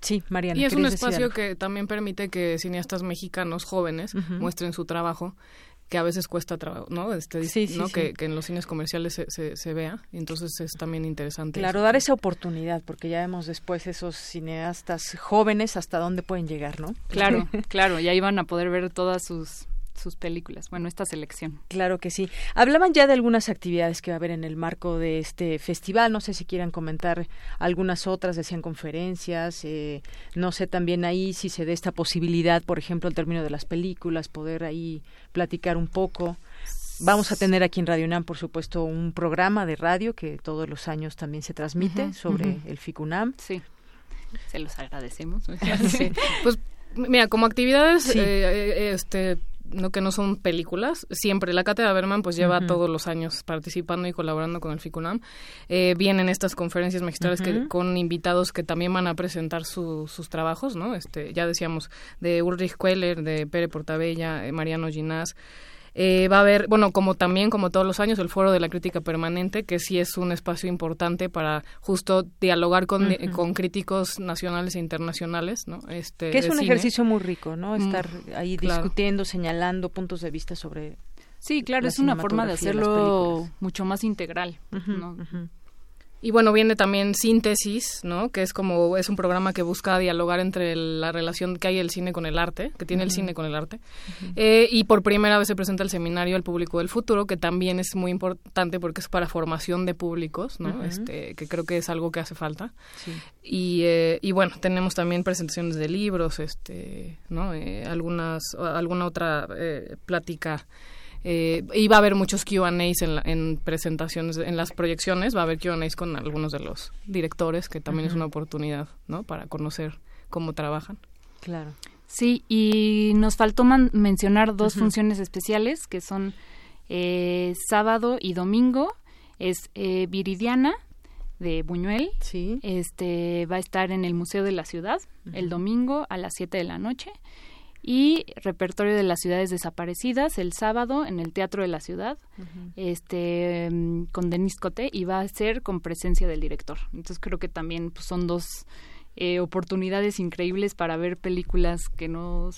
Sí, Mariana. Y es un espacio que también permite que cineastas mexicanos jóvenes muestren su trabajo que a veces cuesta trabajo, ¿no? Este, ¿no? Que, que, en los cines comerciales se, se, se, vea. Entonces es también interesante. Claro, dar esa oportunidad, porque ya vemos después esos cineastas jóvenes hasta dónde pueden llegar, ¿no? Claro, <laughs> claro, ya iban a poder ver todas sus sus películas. Bueno, esta selección. Claro que sí. Hablaban ya de algunas actividades que va a haber en el marco de este festival. No sé si quieran comentar algunas otras, decían conferencias. Eh, no sé también ahí si se dé esta posibilidad, por ejemplo, al término de las películas, poder ahí platicar un poco. Vamos a tener aquí en Radio UNAM, por supuesto, un programa de radio que todos los años también se transmite sobre el FICUNAM. Sí, se los agradecemos. <laughs> Pues mira, como actividades, eh, eh, este no que no son películas siempre. La cátedra Berman pues lleva todos los años participando y colaborando con el FICUNAM. Eh, vienen estas conferencias magistrales que con invitados que también van a presentar sus trabajos no este ya decíamos de Ulrich Queller de Pere Portabella eh, Mariano Ginás eh, va a haber, bueno, como también, como todos los años, el Foro de la Crítica Permanente, que sí es un espacio importante para justo dialogar con, con críticos nacionales e internacionales, ¿no? Este, que es un ejercicio muy rico, ¿no? Mm, Estar ahí discutiendo, señalando puntos de vista sobre Sí, claro, es una forma de hacerlo mucho más integral. ¿no? Y bueno, viene también Síntesis, ¿no? Que es como, es un programa que busca dialogar entre la relación que hay el cine con el arte, que tiene el cine con el arte. Eh, y por primera vez se presenta el seminario al público del futuro, que también es muy importante porque es para formación de públicos, ¿no? este, que creo que es algo que hace falta. Y, eh, y bueno, tenemos también presentaciones de libros, este, ¿no? Eh, algunas, alguna otra plática eh, y va a haber muchos Q&As en, en, presentaciones, en las proyecciones, va a haber Q&As con algunos de los directores, que también es una oportunidad, ¿no? Para conocer cómo trabajan. Claro. Sí, y nos faltó mencionar dos funciones especiales, que son eh, sábado y domingo. Es eh, Viridiana, de Buñuel. Sí. Este va a estar en el Museo de la Ciudad el domingo a las 7 de la noche y repertorio de las ciudades desaparecidas el sábado en el Teatro de la Ciudad este mm, con Denis Coté y va a ser con presencia del director. Entonces creo que también pues, son dos eh, oportunidades increíbles para ver películas que no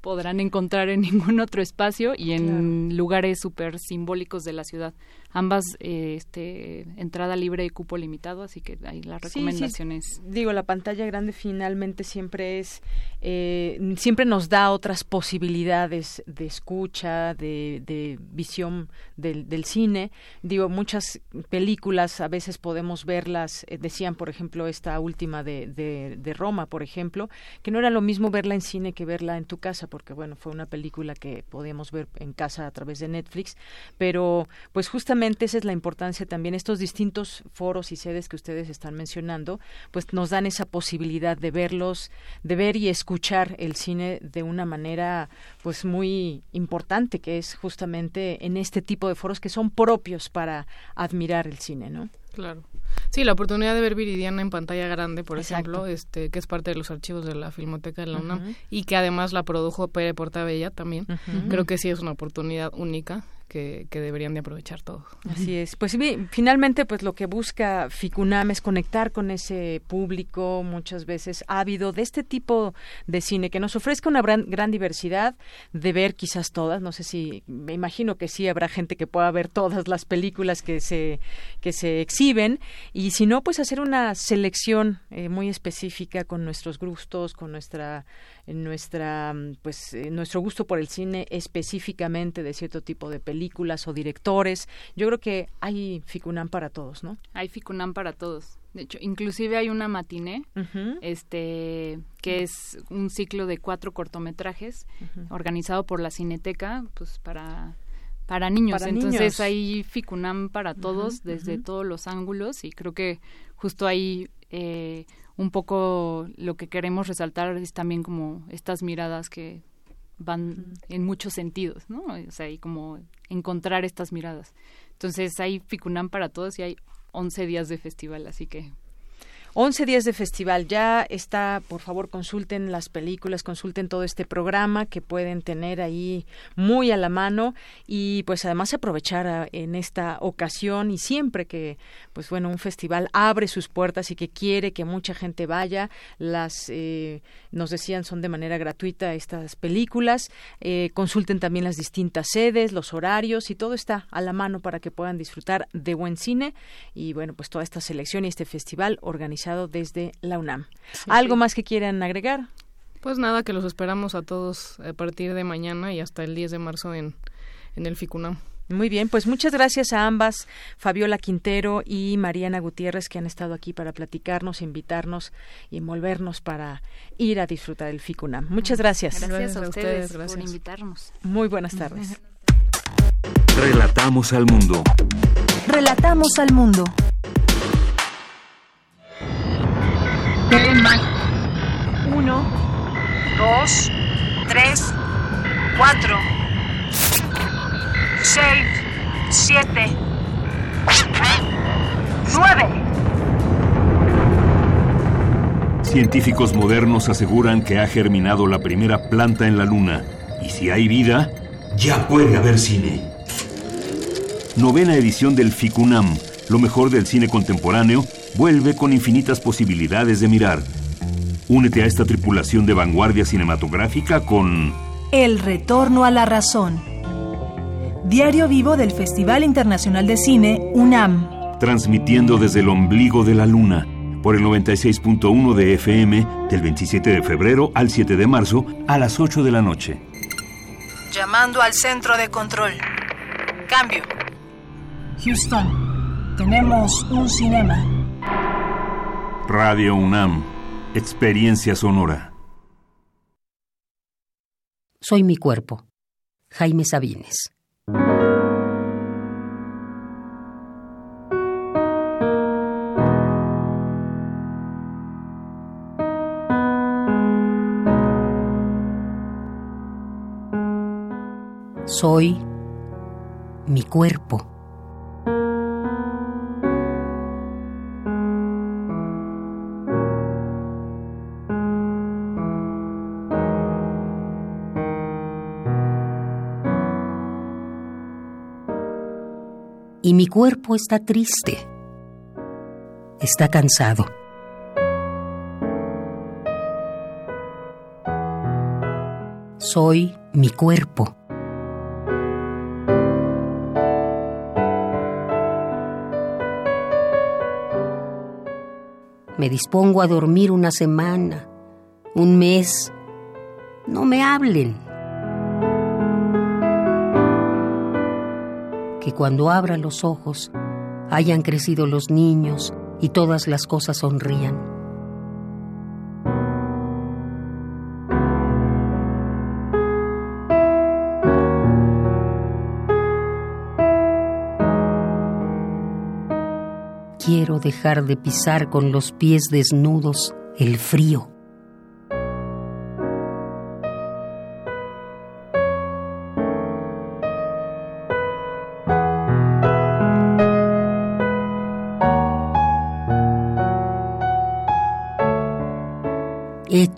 podrán encontrar en <laughs> ningún otro espacio y en lugares súper simbólicos de la ciudad ambas eh, este, entrada libre y cupo limitado, así que ahí las recomendaciones. Digo, la pantalla grande finalmente siempre es, eh, siempre nos da otras posibilidades de escucha, de, de visión del, del, cine. Digo, muchas películas a veces podemos verlas, eh, decían por ejemplo esta última de, de, de Roma, por ejemplo, que no era lo mismo verla en cine que verla en tu casa, porque bueno, fue una película que podíamos ver en casa a través de Netflix, pero pues justamente esa es la importancia también. Estos distintos foros y sedes que ustedes están mencionando, pues nos dan esa posibilidad de verlos, de ver y escuchar el cine de una manera pues muy importante, que es justamente en este tipo de foros que son propios para admirar el cine, ¿no? Claro. Sí, la oportunidad de ver Viridiana en pantalla grande, por ejemplo, este, que es parte de los archivos de la Filmoteca de la UNAM y que además la produjo Pere Portabella también. Creo que sí es una oportunidad única que, deberían de aprovechar todos. Así es. Pues finalmente, pues lo que busca FICUNAM es conectar con ese público muchas veces ávido de este tipo de cine, que nos ofrezca una gran, gran diversidad de ver quizás todas, no sé si, me imagino que sí habrá gente que pueda ver todas las películas que se, que se exhiben, y si no, pues hacer una selección eh, muy específica con nuestros gustos, con nuestra nuestra pues nuestro gusto por el cine específicamente de cierto tipo de películas o directores. Yo creo que hay Ficunam para todos, ¿no? Hay Ficunam para todos. De hecho, inclusive hay una matiné, este, que es un ciclo de cuatro cortometrajes organizado por la Cineteca, pues para para niños. Entonces hay Ficunam para todos, desde todos los ángulos, y creo que justo ahí eh, un poco lo que queremos resaltar es también como estas miradas que van en muchos sentidos, ¿no? O sea, y como encontrar estas miradas. Entonces hay Ficunam para todos y hay 11 días de festival, así que 11 días de festival. Ya está, por favor, consulten las películas, consulten todo este programa que pueden tener ahí muy a la mano y pues además aprovechar ah, en esta ocasión y siempre que pues bueno, un festival abre sus puertas y que quiere que mucha gente vaya, las eh, nos decían son de manera gratuita estas películas. Eh, consulten también las distintas sedes, los horarios y todo está a la mano para que puedan disfrutar de buen cine y bueno, pues toda esta selección y este festival organizado desde la UNAM. ¿Algo más que quieran agregar? Pues nada, que los esperamos a todos a partir de mañana y hasta el 10 de marzo en, en el FICUNAM. Muy bien, pues muchas gracias a ambas, Fabiola Quintero y Mariana Gutiérrez, que han estado aquí para platicarnos, invitarnos y envolvernos para ir a disfrutar el FICUNAM. Muchas gracias. Gracias, a ustedes, por invitarnos. Muy buenas tardes. Relatamos al mundo. Relatamos al mundo. Tema 1, 2, 3, 4, 6, 7, 9. Científicos modernos aseguran que ha germinado la primera planta en la Luna. Y si hay vida, ya puede haber cine. Novena edición del FICUNAM, lo mejor del cine contemporáneo, vuelve con infinitas posibilidades de mirar. Únete a esta tripulación de vanguardia cinematográfica con... El retorno a la razón. Diario vivo del Festival Internacional de Cine UNAM. Transmitiendo desde el ombligo de la luna por el 96.1 de FM del 27 de febrero al 7 de marzo a las 8 de la noche. Llamando al centro de control. Cambio. Houston, tenemos un cinema. Radio UNAM, Experiencia Sonora. Soy mi cuerpo. Jaime Sabines. Soy mi cuerpo. Mi cuerpo está triste. Está cansado. Soy mi cuerpo. Me dispongo a dormir una semana, un mes. No me hablen. Que cuando abra los ojos hayan crecido los niños y todas las cosas sonrían. Quiero dejar de pisar con los pies desnudos el frío.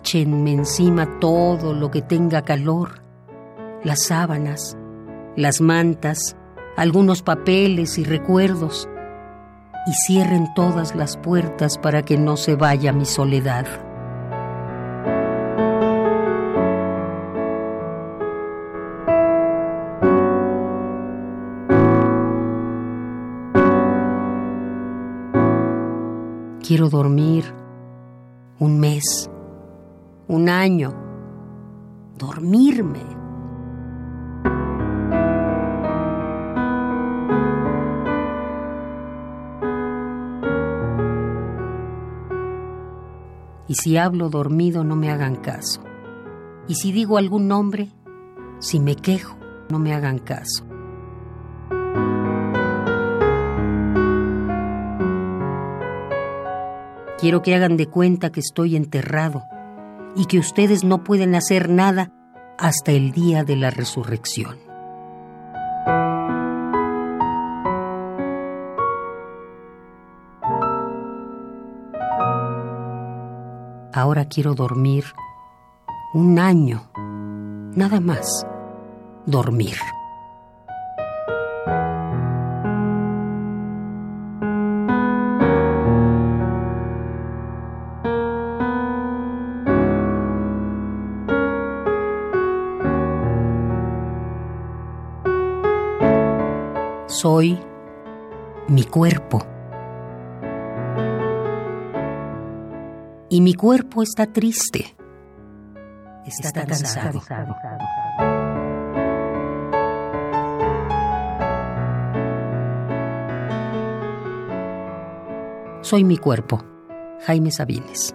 Échenme encima todo lo que tenga calor, las sábanas, las mantas, algunos papeles y recuerdos, y cierren todas las puertas para que no se vaya mi soledad. Quiero dormir un mes un año, dormirme. Y si hablo dormido, no me hagan caso. Y si digo algún nombre, si me quejo, no me hagan caso. Quiero que hagan de cuenta que estoy enterrado y que ustedes no pueden hacer nada hasta el día de la resurrección. Ahora quiero dormir un año, nada más, dormir. Soy mi cuerpo. Y mi cuerpo está triste. Está, cansado. Soy mi cuerpo. Jaime Sabines.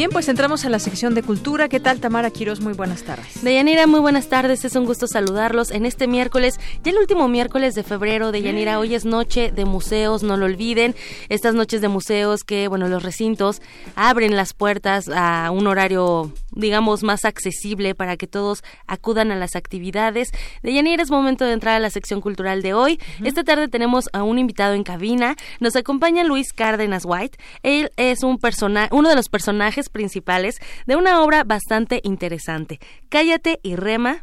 Bien, pues entramos a la sección de cultura. ¿Qué tal, Tamara Quiroz? Muy buenas tardes. Deyanira, muy buenas tardes. Es un gusto saludarlos en este miércoles, ya el último miércoles de febrero. Deyanira, hoy es noche de museos, no lo olviden. Estas noches de museos que, bueno, los recintos abren las puertas a un horario, digamos, más accesible para que todos acudan a las actividades. Deyanira, es momento de entrar a la sección cultural de hoy. Esta tarde tenemos a un invitado en cabina. Nos acompaña Luis Cárdenas White. Él es un persona uno de los personajes principales de una obra bastante interesante. Cállate y rema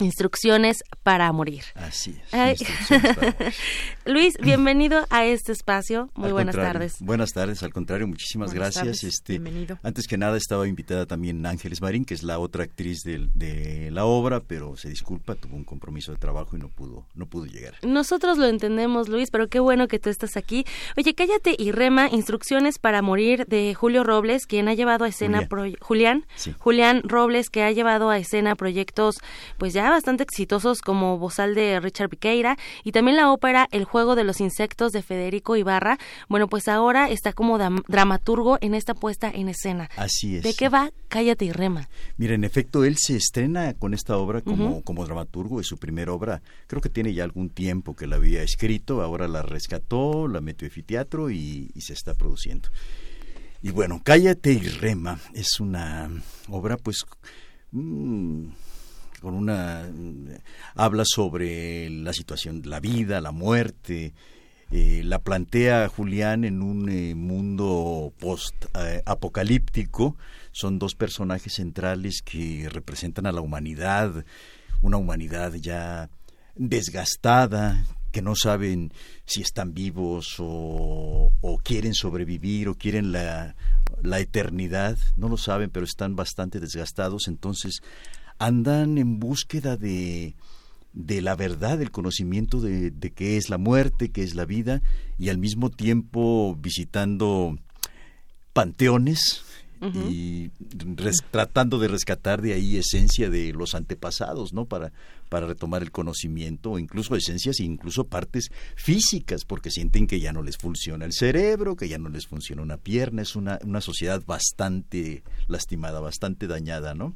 Instrucciones para morir. Así es. Ay. instrucciones para morir. <laughs> Luis, bienvenido a este espacio. Muy Al buenas tardes. Buenas tardes, al contrario, muchísimas Buenas gracias. tardes, Este, bienvenido. Antes que nada estaba invitada también Ángeles Marín, que es la otra actriz del- de, la obra, pero se disculpa, tuvo un compromiso de trabajo y no pudo, no pudo llegar. Nosotros lo entendemos, Luis, pero qué bueno que tú estás aquí. Oye, cállate y rema, Instrucciones para morir de Julio Robles, quien ha llevado a escena Julián. proye- Julián, Sí. Julián Robles, que ha llevado a escena proyectos pues ya bastante exitosos como Bozal de Richard Piqueira y también la ópera El juego de los insectos de Federico Ibarra. Bueno, pues ahora está como dramaturgo en esta puesta en escena. Así es. ¿De qué va? Cállate y rema. Mira, en efecto, él se estrena con esta obra como, como dramaturgo, es su primera obra. Creo que tiene ya algún tiempo que la había escrito, ahora la rescató, la metió anfiteatro y, y se está produciendo. Y bueno, Cállate y Rema es una obra, pues, mm, con una... habla sobre la situación, la vida, la muerte, eh, la plantea Julián en un eh, mundo post-apocalíptico. Son dos personajes centrales que representan a la humanidad, una humanidad ya desgastada, que no saben si están vivos o, o quieren sobrevivir o quieren la, la eternidad, no lo saben, pero están bastante desgastados, entonces andan en búsqueda de, de la verdad, del conocimiento de, de qué es la muerte, qué es la vida, y al mismo tiempo visitando panteones y res- tratando de rescatar de ahí esencia de los antepasados, ¿no? Para, para retomar el conocimiento, o incluso esencias e incluso partes físicas, porque sienten que ya no les funciona el cerebro, que ya no les funciona una pierna, es una, una sociedad bastante lastimada, bastante dañada, ¿no?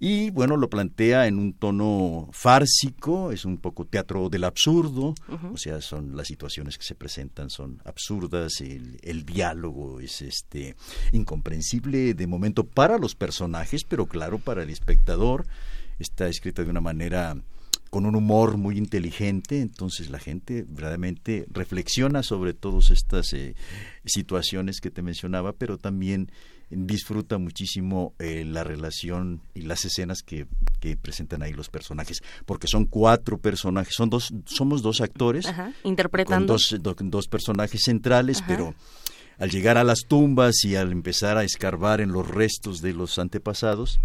Y bueno, lo plantea en un tono fársico, es un poco teatro del absurdo, o sea, son las situaciones que se presentan son absurdas, el, el diálogo es este incomprensible de momento para los personajes, pero claro, para el espectador está escrita de una manera con un humor muy inteligente, entonces la gente verdaderamente reflexiona sobre todas estas eh, situaciones que te mencionaba, pero también disfruta muchísimo eh, la relación y las escenas que, que presentan ahí los personajes, porque son cuatro personajes, son dos, somos dos actores Ajá, con interpretando. dos, do- dos personajes centrales, Ajá. pero al llegar a las tumbas y al empezar a escarbar en los restos de los antepasados,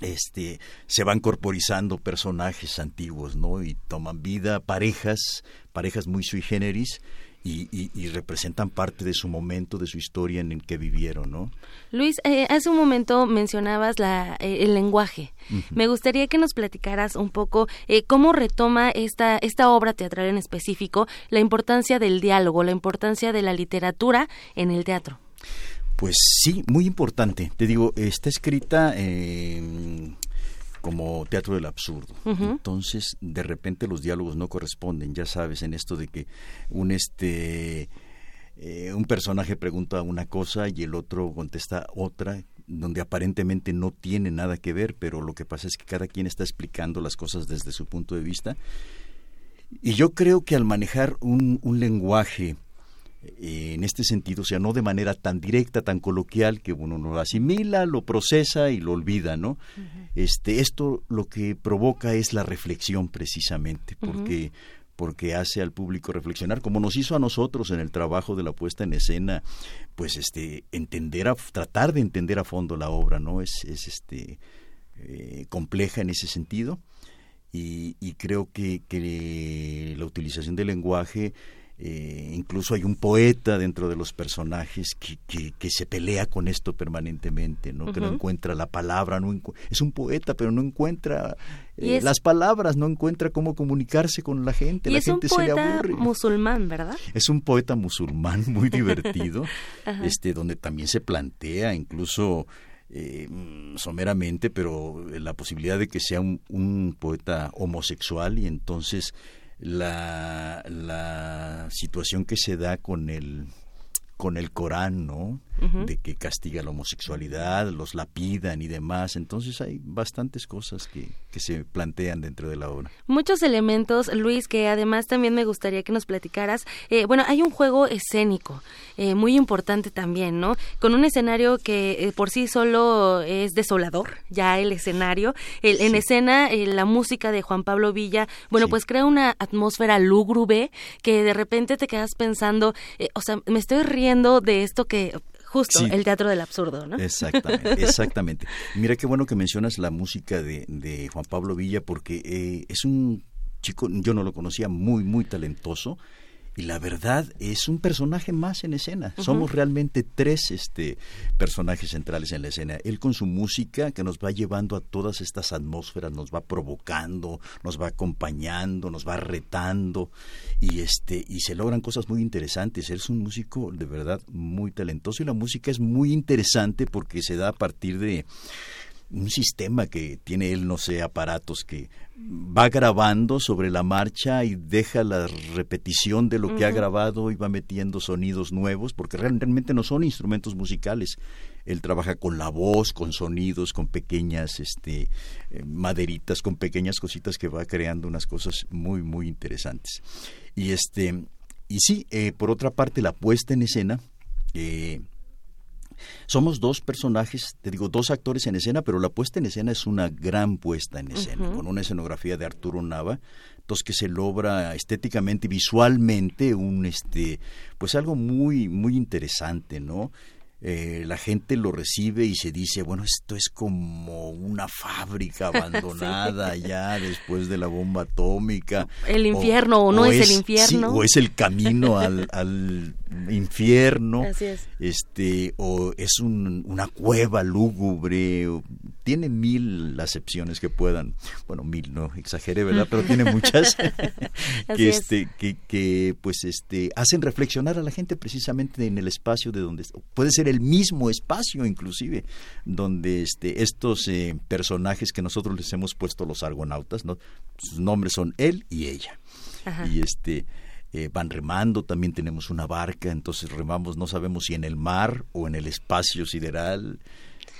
este se van corporizando personajes antiguos, ¿no? Y toman vida parejas, parejas muy sui generis y, representan parte de su momento, de su historia en el que vivieron, ¿no? Luis, eh, hace un momento mencionabas la, eh, el lenguaje. Me gustaría que nos platicaras un poco eh, cómo retoma esta, esta obra teatral en específico la importancia del diálogo, la importancia de la literatura en el teatro. Pues sí, muy importante. Te digo, está escrita como teatro del absurdo. Entonces, de repente los diálogos no corresponden, ya sabes, en esto de que un este eh, un personaje pregunta una cosa y el otro contesta otra, donde aparentemente no tiene nada que ver, pero lo que pasa es que cada quien está explicando las cosas desde su punto de vista. Y yo creo que al manejar un, un lenguaje en este sentido, o sea, no de manera tan directa, tan coloquial, que uno lo asimila, lo procesa y lo olvida, ¿no? Este, esto lo que provoca es la reflexión precisamente, porque porque hace al público reflexionar, como nos hizo a nosotros en el trabajo de la puesta en escena, pues este entender a, tratar de entender a fondo la obra, ¿no? Es, es este eh, compleja en ese sentido y, y creo que, que la utilización del lenguaje eh, incluso hay un poeta dentro de los personajes que, que, se pelea con esto permanentemente, ¿no? Que no encuentra la palabra, no es un poeta, pero no encuentra eh, las palabras, no encuentra cómo comunicarse con la gente. Y la es gente un poeta musulmán, ¿verdad? Es un poeta musulmán <laughs> muy divertido, <laughs> este, donde también se plantea incluso eh, someramente, pero la posibilidad de que sea un, un poeta homosexual y entonces la, la situación que se da con el con el Corán, ¿no? De que castiga la homosexualidad, los lapidan y demás. Entonces hay bastantes cosas que, que se plantean dentro de la obra. Muchos elementos, Luis, que además también me gustaría que nos platicaras. Eh, bueno, hay un juego escénico eh, muy importante también, ¿no? Con un escenario que eh, por sí solo es desolador, ya el escenario. En escena, la música de Juan Pablo Villa, bueno, pues crea una atmósfera lúgubre que de repente te quedas pensando, o sea, me estoy riendo de esto que justo el teatro del absurdo, ¿no? Exactamente, <laughs> exactamente. Mira qué bueno que mencionas la música de, de Juan Pablo Villa porque eh, es un chico, yo no lo conocía, muy, muy talentoso y la verdad es un personaje más en escena. Somos realmente tres este, personajes centrales en la escena. Él con su música que nos va llevando a todas estas atmósferas, nos va provocando, nos va acompañando, nos va retando y este y se logran cosas muy interesantes. Él es un músico de verdad muy talentoso y la música es muy interesante porque se da a partir de un sistema que tiene él, no sé, aparatos que va grabando sobre la marcha y deja la repetición de lo que ha grabado y va metiendo sonidos nuevos, porque realmente no son instrumentos musicales. Él trabaja con la voz, con sonidos, con pequeñas este, eh, maderitas, con pequeñas cositas que va creando unas cosas muy, muy interesantes. Y, este, y sí, eh, por otra parte, la puesta en escena, eh, somos dos personajes, te digo, dos actores en escena, pero la puesta en escena es una gran puesta en escena, con una escenografía de Arturo Nava, entonces que se logra estéticamente, visualmente, un este, pues algo muy, muy interesante, ¿no? Eh, la gente lo recibe y se dice, bueno, esto es como una fábrica <laughs> abandonada ya después de la bomba atómica. El infierno o, no es, el infierno. o es el camino al, <laughs> al infierno. Así es. Este, o es un, una cueva lúgubre. tiene mil acepciones que puedan, bueno, mil no exageré, ¿verdad? Pero tiene muchas <laughs> que, este, que, que, pues, este, hacen reflexionar a la gente precisamente en el espacio de donde puede ser el mismo espacio inclusive donde este estos eh, personajes que nosotros les hemos puesto los argonautas no sus nombres son él y ella y este eh, van remando, también tenemos una barca, entonces remamos, no sabemos si en el mar o en el espacio sideral.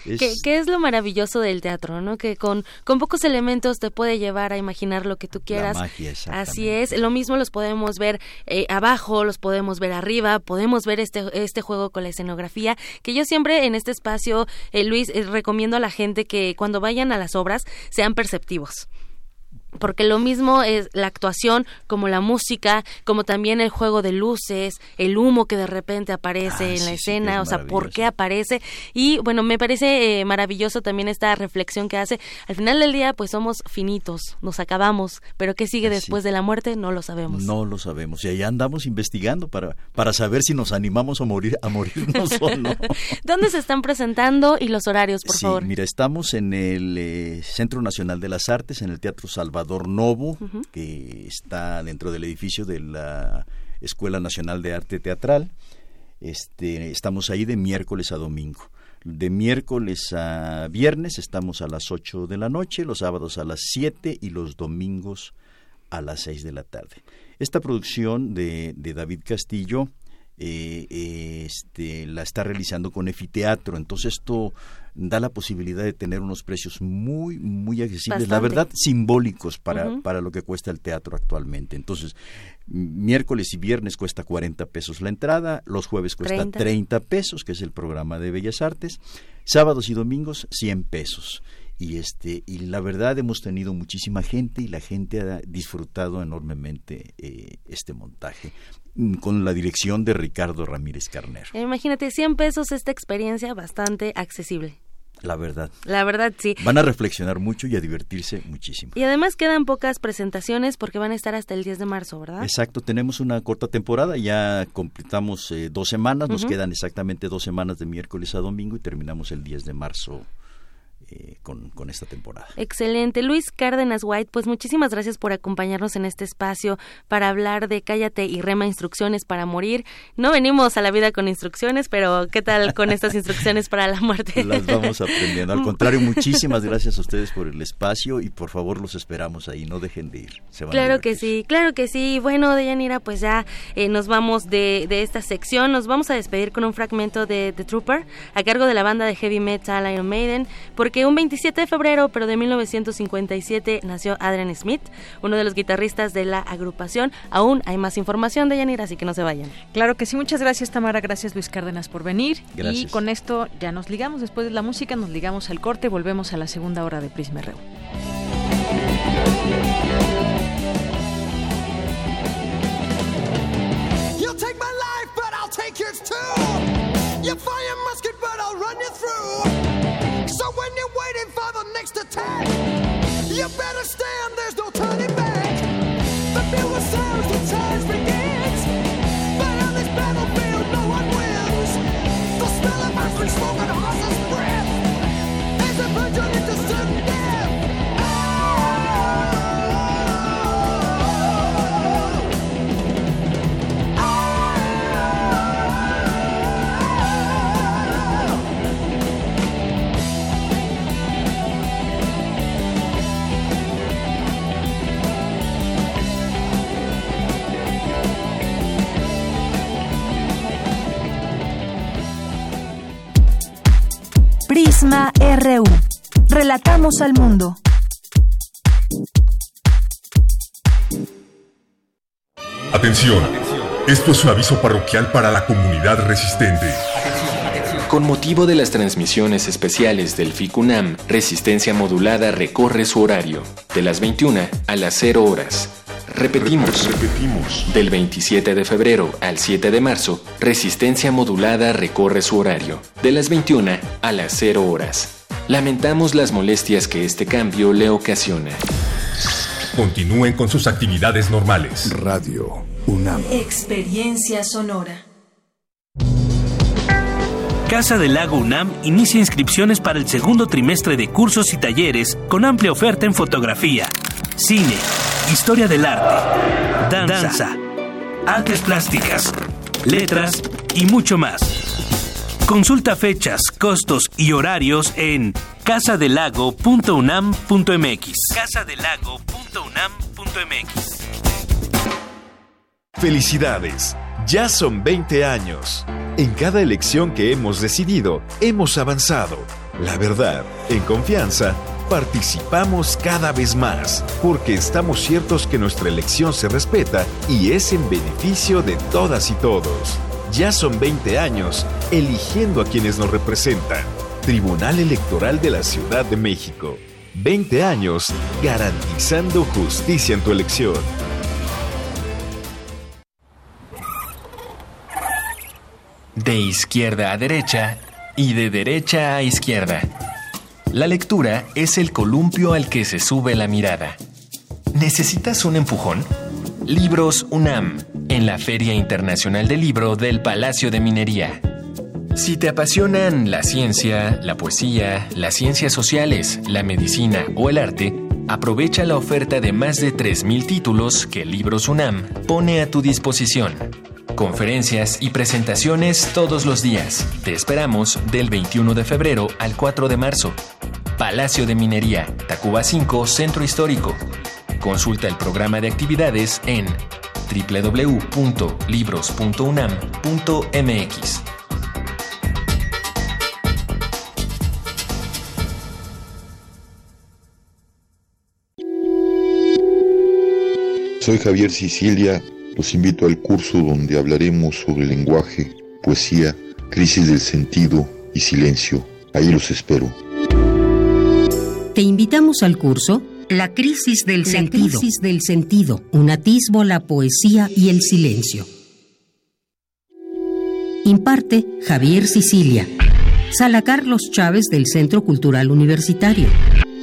¿Qué, es lo maravilloso del teatro, no? Que con, con pocos elementos te puede llevar a imaginar lo que tú quieras. Así es. Lo mismo los podemos ver eh, abajo, los podemos ver arriba, podemos ver este, este juego con la escenografía, que yo siempre en este espacio, eh, Luis, recomiendo a la gente que cuando vayan a las obras sean perceptivos porque lo mismo es la actuación como la música, como también el juego de luces, el humo que de repente aparece Ah, en la sí, escena, es o sea, por qué aparece. Y bueno, me parece eh, maravilloso también esta reflexión que hace. Al final del día, pues somos finitos, nos acabamos, pero ¿qué sigue después de la muerte? No lo sabemos. No lo sabemos y ahí andamos investigando para, para saber si nos animamos a morir a morirnos o no. <laughs> ¿Dónde se están presentando y los horarios, por sí, favor? mira, estamos en el eh, Centro Nacional de las Artes, en el Teatro Salvador Novo, Ujú. que está dentro del edificio de la Escuela Nacional de Arte Teatral. Este, estamos ahí de miércoles a domingo. De miércoles a viernes estamos a las 8 de la noche, los sábados a las 7 y los domingos a las 6 de la tarde. Esta producción de, de David Castillo eh, este, la está realizando con Efiteatro, entonces esto da la posibilidad de tener unos precios muy, muy accesibles, la verdad simbólicos para, para lo que cuesta el teatro actualmente. Entonces, miércoles y viernes cuesta 40 pesos la entrada, los jueves cuesta 30. 30 pesos, que es el programa de Bellas Artes, sábados y domingos 100 pesos. Y este y la verdad hemos tenido muchísima gente y la gente ha disfrutado enormemente eh, este montaje mm, con la dirección de Ricardo Ramírez Carner. Eh, Imagínate, 100 pesos esta experiencia bastante accesible. La verdad. La verdad, sí. Van a reflexionar mucho y a divertirse muchísimo. Y además quedan pocas presentaciones porque van a estar hasta el 10 de marzo, ¿verdad? Exacto, tenemos una corta temporada, ya completamos eh, dos semanas, nos quedan exactamente dos semanas de miércoles a domingo y terminamos el 10 de marzo eh, con, con esta temporada. Excelente. Luis Cárdenas White, pues muchísimas gracias por acompañarnos en este espacio para hablar de Cállate y Rema Instrucciones para Morir. No venimos a la vida con instrucciones, pero ¿qué tal con estas <laughs> instrucciones para la muerte? Las vamos aprendiendo. Al contrario, muchísimas <laughs> gracias a ustedes por el espacio y por favor los esperamos ahí, no dejen de ir. Se van a Claro que sí, claro que sí. Bueno, Deyanira, pues ya eh, nos vamos de, de esta sección. Nos vamos a despedir con un fragmento de The Trooper a cargo de la banda de heavy metal Iron Maiden, porque un 27 de febrero, pero de 1957, nació Adrian Smith, uno de los guitarristas de la agrupación. Aún hay más información, Deyanira, así que no se vayan. Claro que sí, muchas gracias Tamara, gracias Luis Cárdenas por venir. Y con esto ya nos ligamos, después de la música nos ligamos al corte, volvemos a la segunda hora de Prisma RU. You'll take my life, but I'll take yours too. You fire musket, but I'll run you through. So when you're waiting for the next attack, you better stand, there's no turning back. The bugle sounds, the charge begins. But on this battlefield, no one wins. The smell of burning smoke and horse's breath they plunge you into Prisma RU. Relatamos al mundo. Atención, esto es un aviso parroquial para la comunidad resistente. Con motivo de las transmisiones especiales del FICUNAM, Resistencia Modulada recorre su horario, de las 21 a las 0 horas. Repetimos, repetimos. Del 27 de febrero al 7 de marzo, Resistencia Modulada recorre su horario, de las 21 a las 0 horas. Lamentamos las molestias que este cambio le ocasiona. Continúen con sus actividades normales. Radio UNAM. Experiencia sonora. Casa del Lago UNAM inicia inscripciones para el segundo trimestre de cursos y talleres con amplia oferta en fotografía, cine, historia del arte, danza, artes plásticas, letras y mucho más. Consulta fechas, costos y horarios en casadelago.unam.mx. casadelago.unam.mx. Felicidades, ya son 20 años. En cada elección que hemos decidido, hemos avanzado. La verdad, en confianza, participamos cada vez más, porque estamos ciertos que nuestra elección se respeta y es en beneficio de todas y todos. Ya son 20 años eligiendo a quienes nos representan. Tribunal Electoral de la Ciudad de México. 20 años garantizando justicia en tu elección. De izquierda a derecha y de derecha a izquierda. La lectura es el columpio al que se sube la mirada. ¿Necesitas un empujón? Libros UNAM, en la Feria Internacional del Libro del Palacio de Minería. Si te apasionan la ciencia, la poesía, las ciencias sociales, la medicina o el arte, aprovecha la oferta de más de 3.000 títulos que Libros UNAM pone a tu disposición. Conferencias y presentaciones todos los días. Te esperamos del 21 de febrero al 4 de marzo. Palacio de Minería, Tacuba 5, Centro Histórico. Consulta el programa de actividades en www.libros.unam.mx. Soy Javier Sicilia, los invito al curso donde hablaremos sobre lenguaje, poesía, crisis del sentido y silencio. Ahí los espero. Te invitamos al curso La crisis del, sentido. crisis del sentido, un atisbo la poesía y el silencio. Imparte Javier Sicilia. Sala Carlos Chávez del Centro Cultural Universitario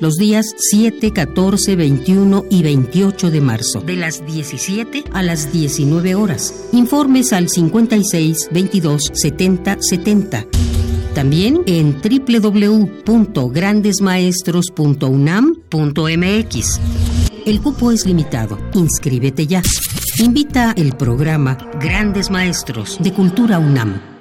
los días 7, 14, 21 y 28 de marzo, de las 17 a las 19 horas. Informes al 56 22 70 70. También en www.grandesmaestros.unam.mx. El cupo es limitado. Inscríbete ya. Invita el programa Grandes Maestros de Cultura UNAM.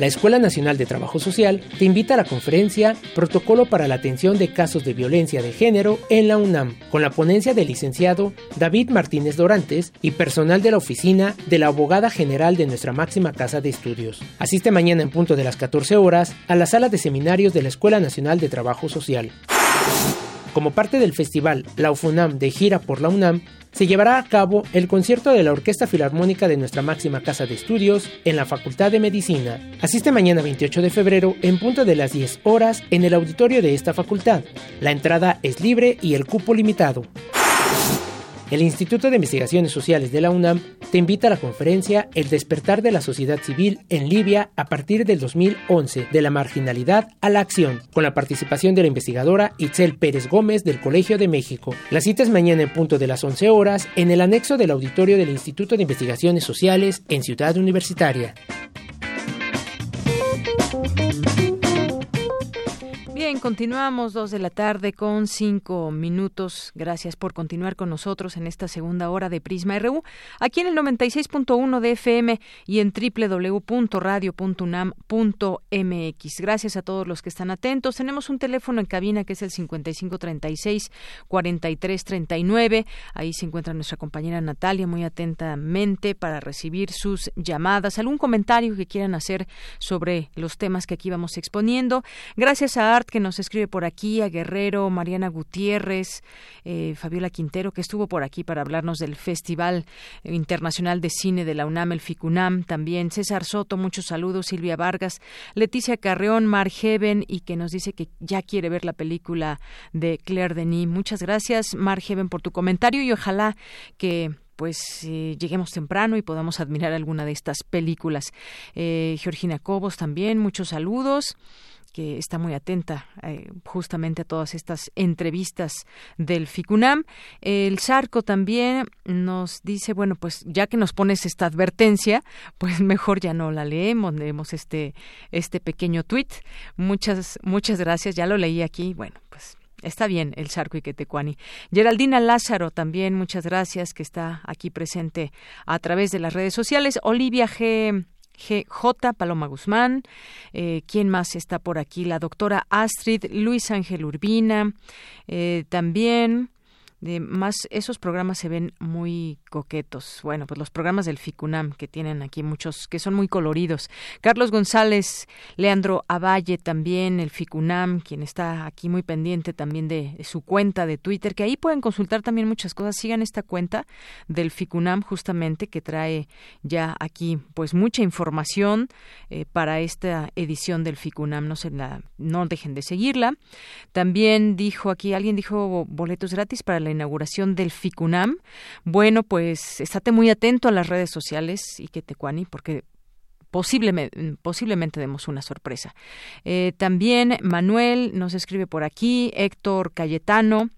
La Escuela Nacional de Trabajo Social te invita a la conferencia Protocolo para la Atención de Casos de Violencia de Género en la UNAM, con la ponencia del licenciado David Martínez Dorantes y personal de la oficina de la abogada general de nuestra máxima casa de estudios. Asiste mañana en punto de las 14 horas a la sala de seminarios de la Escuela Nacional de Trabajo Social. Como parte del festival La UFUNAM de gira por la UNAM, se llevará a cabo el concierto de la Orquesta Filarmónica de nuestra máxima casa de estudios en la Facultad de Medicina. Asiste mañana 28 de febrero en punto de las 10 horas en el auditorio de esta facultad. La entrada es libre y el cupo limitado. El Instituto de Investigaciones Sociales de la UNAM te invita a la conferencia El despertar de la sociedad civil en Libia a partir del 2011, de la marginalidad a la acción, con la participación de la investigadora Itzel Pérez Gómez del Colegio de México. La cita es mañana en punto de las 11 horas en el anexo del auditorio del Instituto de Investigaciones Sociales en Ciudad Universitaria. Continuamos dos de la tarde con cinco minutos. Gracias por continuar con nosotros en esta segunda hora de Prisma RU, aquí en el 96.1 de FM y en www.radio.unam.mx. Gracias a todos los que están atentos. Tenemos un teléfono en cabina que es el 5536-4339. Ahí se encuentra nuestra compañera Natalia muy atentamente para recibir sus llamadas. Algún comentario que quieran hacer sobre los temas que aquí vamos exponiendo. Gracias a Art que nos escribe por aquí, a Guerrero, Mariana Gutiérrez, eh, Fabiola Quintero, que estuvo por aquí para hablarnos del Festival Internacional de Cine de la UNAM, el FICUNAM, también César Soto, muchos saludos, Silvia Vargas, Leticia Carreón, Mar Heaven, y que nos dice que ya quiere ver la película de Claire Denis. Muchas gracias, Mar Heaven, por tu comentario y ojalá que pues eh, lleguemos temprano y podamos admirar alguna de estas películas. Eh, Georgina Cobos también, muchos saludos que está muy atenta eh, justamente a todas estas entrevistas del FICUNAM. El Sarco también nos dice, bueno, pues ya que nos pones esta advertencia, pues mejor ya no la leemos, leemos este, este pequeño tuit. Muchas, muchas gracias, ya lo leí aquí, bueno, pues Está bien el Sarco y Quetecuani. Geraldina Lázaro también, muchas gracias, que está aquí presente a través de las redes sociales. Olivia G. J. Paloma Guzmán. Eh, ¿Quién más está por aquí? La doctora Astrid, Luis Ángel Urbina. Eh, también más esos programas se ven muy coquetos. Bueno, pues los programas del FICUNAM que tienen aquí muchos que son muy coloridos. Carlos González, Leandro Avalle también, el FICUNAM, quien está aquí muy pendiente también de, su cuenta de Twitter, que ahí pueden consultar también muchas cosas. Sigan esta cuenta del FICUNAM justamente que trae ya aquí pues mucha información eh, para esta edición del FICUNAM. No se la, no dejen de seguirla. También dijo aquí alguien dijo boletos gratis para la inauguración del FICUNAM. Bueno, pues estate muy atento a las redes sociales y que te cuani, porque posiblemente, demos una sorpresa. Eh, también Manuel nos escribe por aquí, Héctor Cayetano.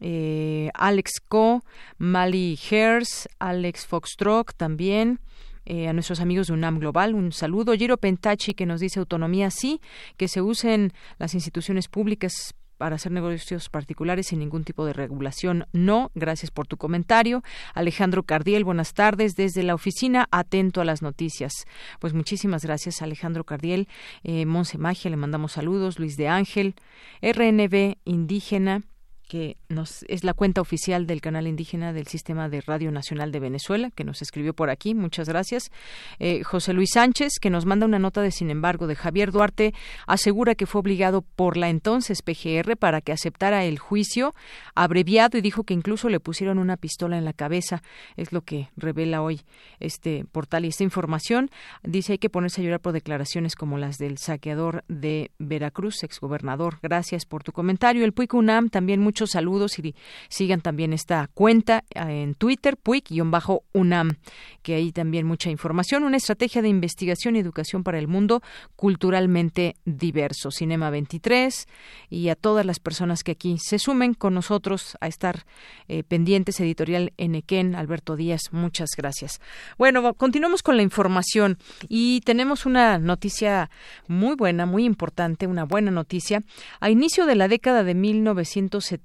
Eh, Alex Co, Mali Hers, Alex Foxtrot también, eh, a nuestros amigos de UNAM Global. Un saludo. Giro Pentachi que nos dice autonomía sí, que se usen las instituciones públicas para hacer negocios particulares sin ningún tipo de regulación. No, gracias por tu comentario. Alejandro Cardiel, buenas tardes desde la oficina, atento a las noticias. Pues muchísimas gracias, Alejandro Cardiel. Eh, Monse Magia, le mandamos saludos. Luis de Ángel, RNB Indígena que nos es la cuenta oficial del canal indígena del Sistema de Radio Nacional de Venezuela, que nos escribió por aquí. Muchas gracias. Eh, José Luis Sánchez, que nos manda una nota de sin embargo de Javier Duarte, asegura que fue obligado por la entonces PGR para que aceptara el juicio abreviado y dijo que incluso le pusieron una pistola en la cabeza. Es lo que revela hoy este portal y esta información. Dice hay que ponerse a llorar por declaraciones como las del saqueador de Veracruz, exgobernador. Gracias por tu comentario. El Puic UNAM también muchos saludos y sigan también esta cuenta eh, en Twitter, PUIC-UNAM, que hay también mucha información, una estrategia de investigación y educación para el mundo culturalmente diverso. Cinema 23 y a todas las personas que aquí se sumen con nosotros a estar eh, pendientes, editorial Enequén, Alberto Díaz, muchas gracias. Bueno, continuamos con la información y tenemos una noticia muy buena, muy importante, una buena noticia. A inicio de la década de 1970,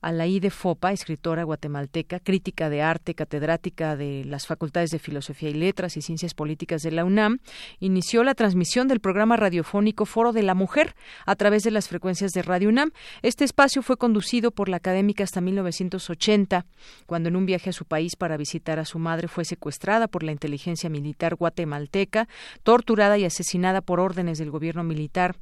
Alaide Fopa, escritora guatemalteca, crítica de arte, catedrática de las Facultades de Filosofía y Letras y Ciencias Políticas de la UNAM, inició la transmisión del programa radiofónico Foro de la Mujer a través de las frecuencias de Radio UNAM. Este espacio fue conducido por la académica hasta 1980, cuando en un viaje a su país para visitar a su madre fue secuestrada por la inteligencia militar guatemalteca, torturada y asesinada por órdenes del gobierno militar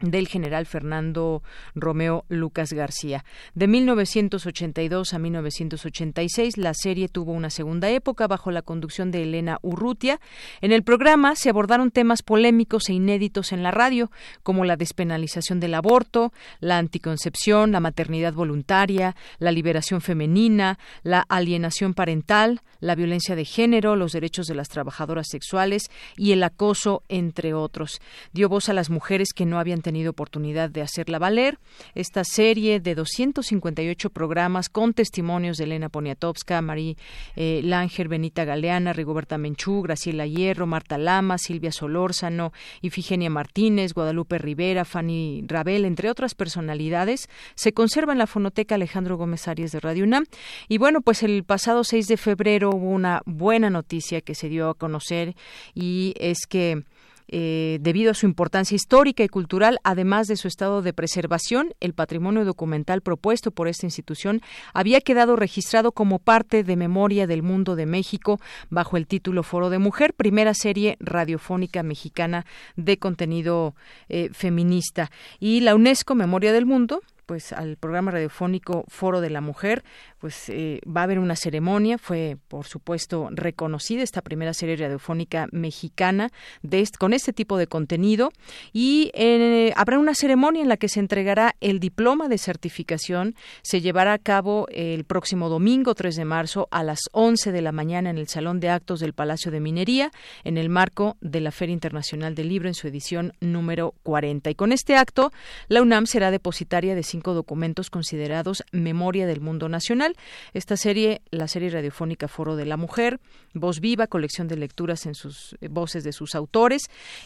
del general Fernando Romeo Lucas García. De 1982 a 1986, la serie tuvo una segunda época bajo la conducción de Elena Urrutia. En el programa se abordaron temas polémicos e inéditos en la radio, como la despenalización del aborto, la anticoncepción, la maternidad voluntaria, la liberación femenina, la alienación parental, la violencia de género, los derechos de las trabajadoras sexuales y el acoso, entre otros. Dio voz a las mujeres que no habían oportunidad de hacerla valer. Esta serie de 258 programas con testimonios de Elena Poniatowska, María eh, Langer, Benita Galeana, Rigoberta Menchú, Graciela Hierro, Marta Lama, Silvia Solórzano, Ifigenia Martínez, Guadalupe Rivera, Fanny Rabel, entre otras personalidades, se conserva en la fonoteca Alejandro Gómez Arias de Radio UNAM. Y bueno, pues el pasado 6 de febrero hubo una buena noticia que se dio a conocer y es que eh, debido a su importancia histórica y cultural, además de su estado de preservación, el patrimonio documental propuesto por esta institución había quedado registrado como parte de Memoria del Mundo de México bajo el título Foro de Mujer, primera serie radiofónica mexicana de contenido eh, feminista. Y la UNESCO Memoria del Mundo pues al programa radiofónico Foro de la Mujer, pues eh, va a haber una ceremonia, fue por supuesto reconocida esta primera serie radiofónica mexicana de con este tipo de contenido y eh, habrá una ceremonia en la que se entregará el diploma de certificación, se llevará a cabo el próximo domingo 3 de marzo a las 11 de la mañana en el Salón de Actos del Palacio de Minería en el marco de la Feria Internacional del Libro en su edición número 40 y con este acto la UNAM será depositaria de documentos considerados Memoria del Mundo Nacional. Esta serie, la serie radiofónica Foro de la Mujer, Voz Viva, colección de lecturas en sus eh, voces de sus autores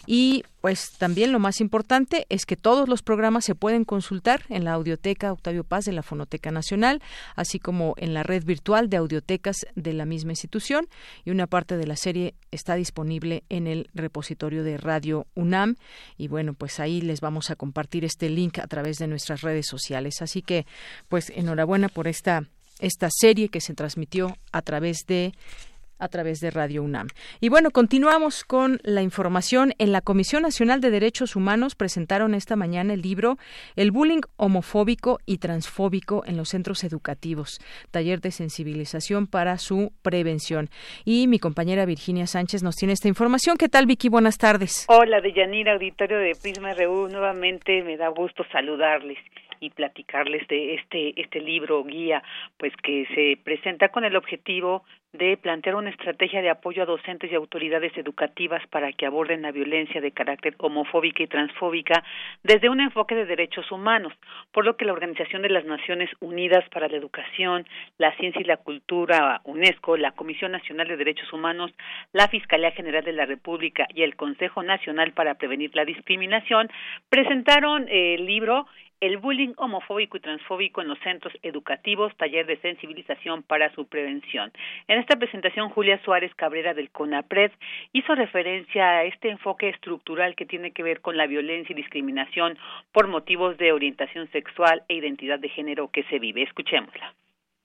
y pues también lo más importante es que todos los programas se pueden consultar en la audioteca Octavio Paz de la Fonoteca Nacional, así como en la red virtual de audiotecas de la misma institución y una parte de la serie está disponible en el repositorio de Radio UNAM y bueno, pues ahí les vamos a compartir este link a través de nuestras redes sociales. Así que pues enhorabuena por esta esta serie que se transmitió a través de a través de Radio UNAM. Y bueno, continuamos con la información. En la Comisión Nacional de Derechos Humanos presentaron esta mañana el libro El bullying homofóbico y transfóbico en los centros educativos, taller de sensibilización para su prevención. Y mi compañera Virginia Sánchez nos tiene esta información. ¿Qué tal, Vicky? Buenas tardes. Hola, Deyanira, auditorio de Prisma RU. Nuevamente me da gusto saludarles y platicarles de este este libro guía pues que se presenta con el objetivo de plantear una estrategia de apoyo a docentes y autoridades educativas para que aborden la violencia de carácter homofóbica y transfóbica desde un enfoque de derechos humanos, por lo que la Organización de las Naciones Unidas para la Educación, la Ciencia y la Cultura, UNESCO, la Comisión Nacional de Derechos Humanos, la Fiscalía General de la República y el Consejo Nacional para Prevenir la Discriminación presentaron el libro el bullying homofóbico y transfóbico en los centros educativos, taller de sensibilización para su prevención. En esta presentación, Julia Suárez Cabrera del CONAPRED hizo referencia a este enfoque estructural que tiene que ver con la violencia y discriminación por motivos de orientación sexual e identidad de género que se vive. Escuchémosla.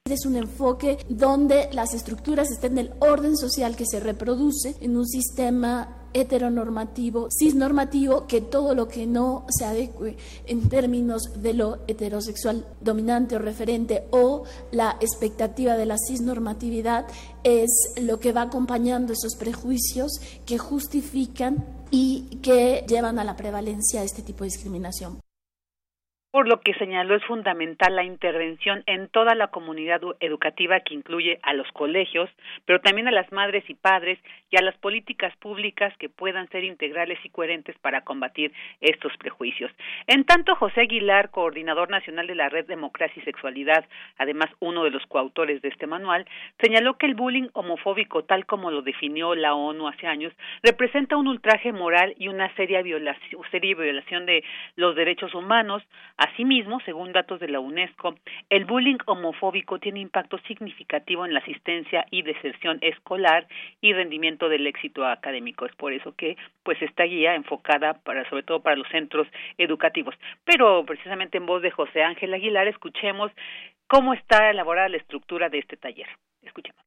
Es un enfoque donde las estructuras estén en el orden social que se reproduce en un sistema heteronormativo, cisnormativo, que todo lo que no se adecue en términos de lo heterosexual dominante o referente o la expectativa de la cisnormatividad es lo que va acompañando esos prejuicios que justifican y que llevan a la prevalencia de este tipo de discriminación. Por lo que señaló es fundamental la intervención en toda la comunidad educativa que incluye a los colegios, pero también a las madres y padres y a las políticas públicas que puedan ser integrales y coherentes para combatir estos prejuicios. En tanto, José Aguilar, coordinador nacional de la Red Democracia y Sexualidad, además uno de los coautores de este manual, señaló que el bullying homofóbico, tal como lo definió la ONU hace años, representa un ultraje moral y una seria violación, seria violación de los derechos humanos, Asimismo, según datos de la UNESCO, el bullying homofóbico tiene impacto significativo en la asistencia y deserción escolar y rendimiento del éxito académico. Es por eso que pues esta guía enfocada para sobre todo para los centros educativos. Pero precisamente en voz de José Ángel Aguilar escuchemos cómo está elaborada la estructura de este taller. Escuchemos.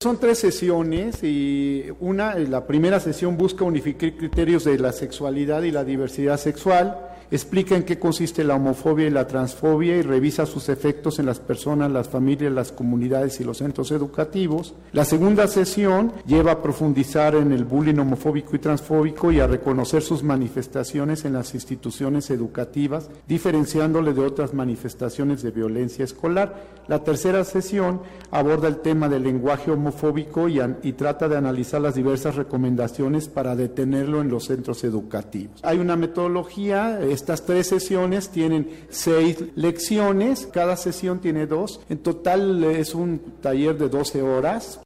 Son tres sesiones y una, la primera sesión busca unificar criterios de la sexualidad y la diversidad sexual explica en qué consiste la homofobia y la transfobia y revisa sus efectos en las personas, las familias, las comunidades y los centros educativos. La segunda sesión lleva a profundizar en el bullying homofóbico y transfóbico y a reconocer sus manifestaciones en las instituciones educativas, diferenciándole de otras manifestaciones de violencia escolar. La tercera sesión aborda el tema del lenguaje homofóbico y, trata de analizar las diversas recomendaciones para detenerlo en los centros educativos. Hay una metodología, estas tres sesiones tienen seis lecciones, cada sesión tiene dos. En total es un taller de 12 horas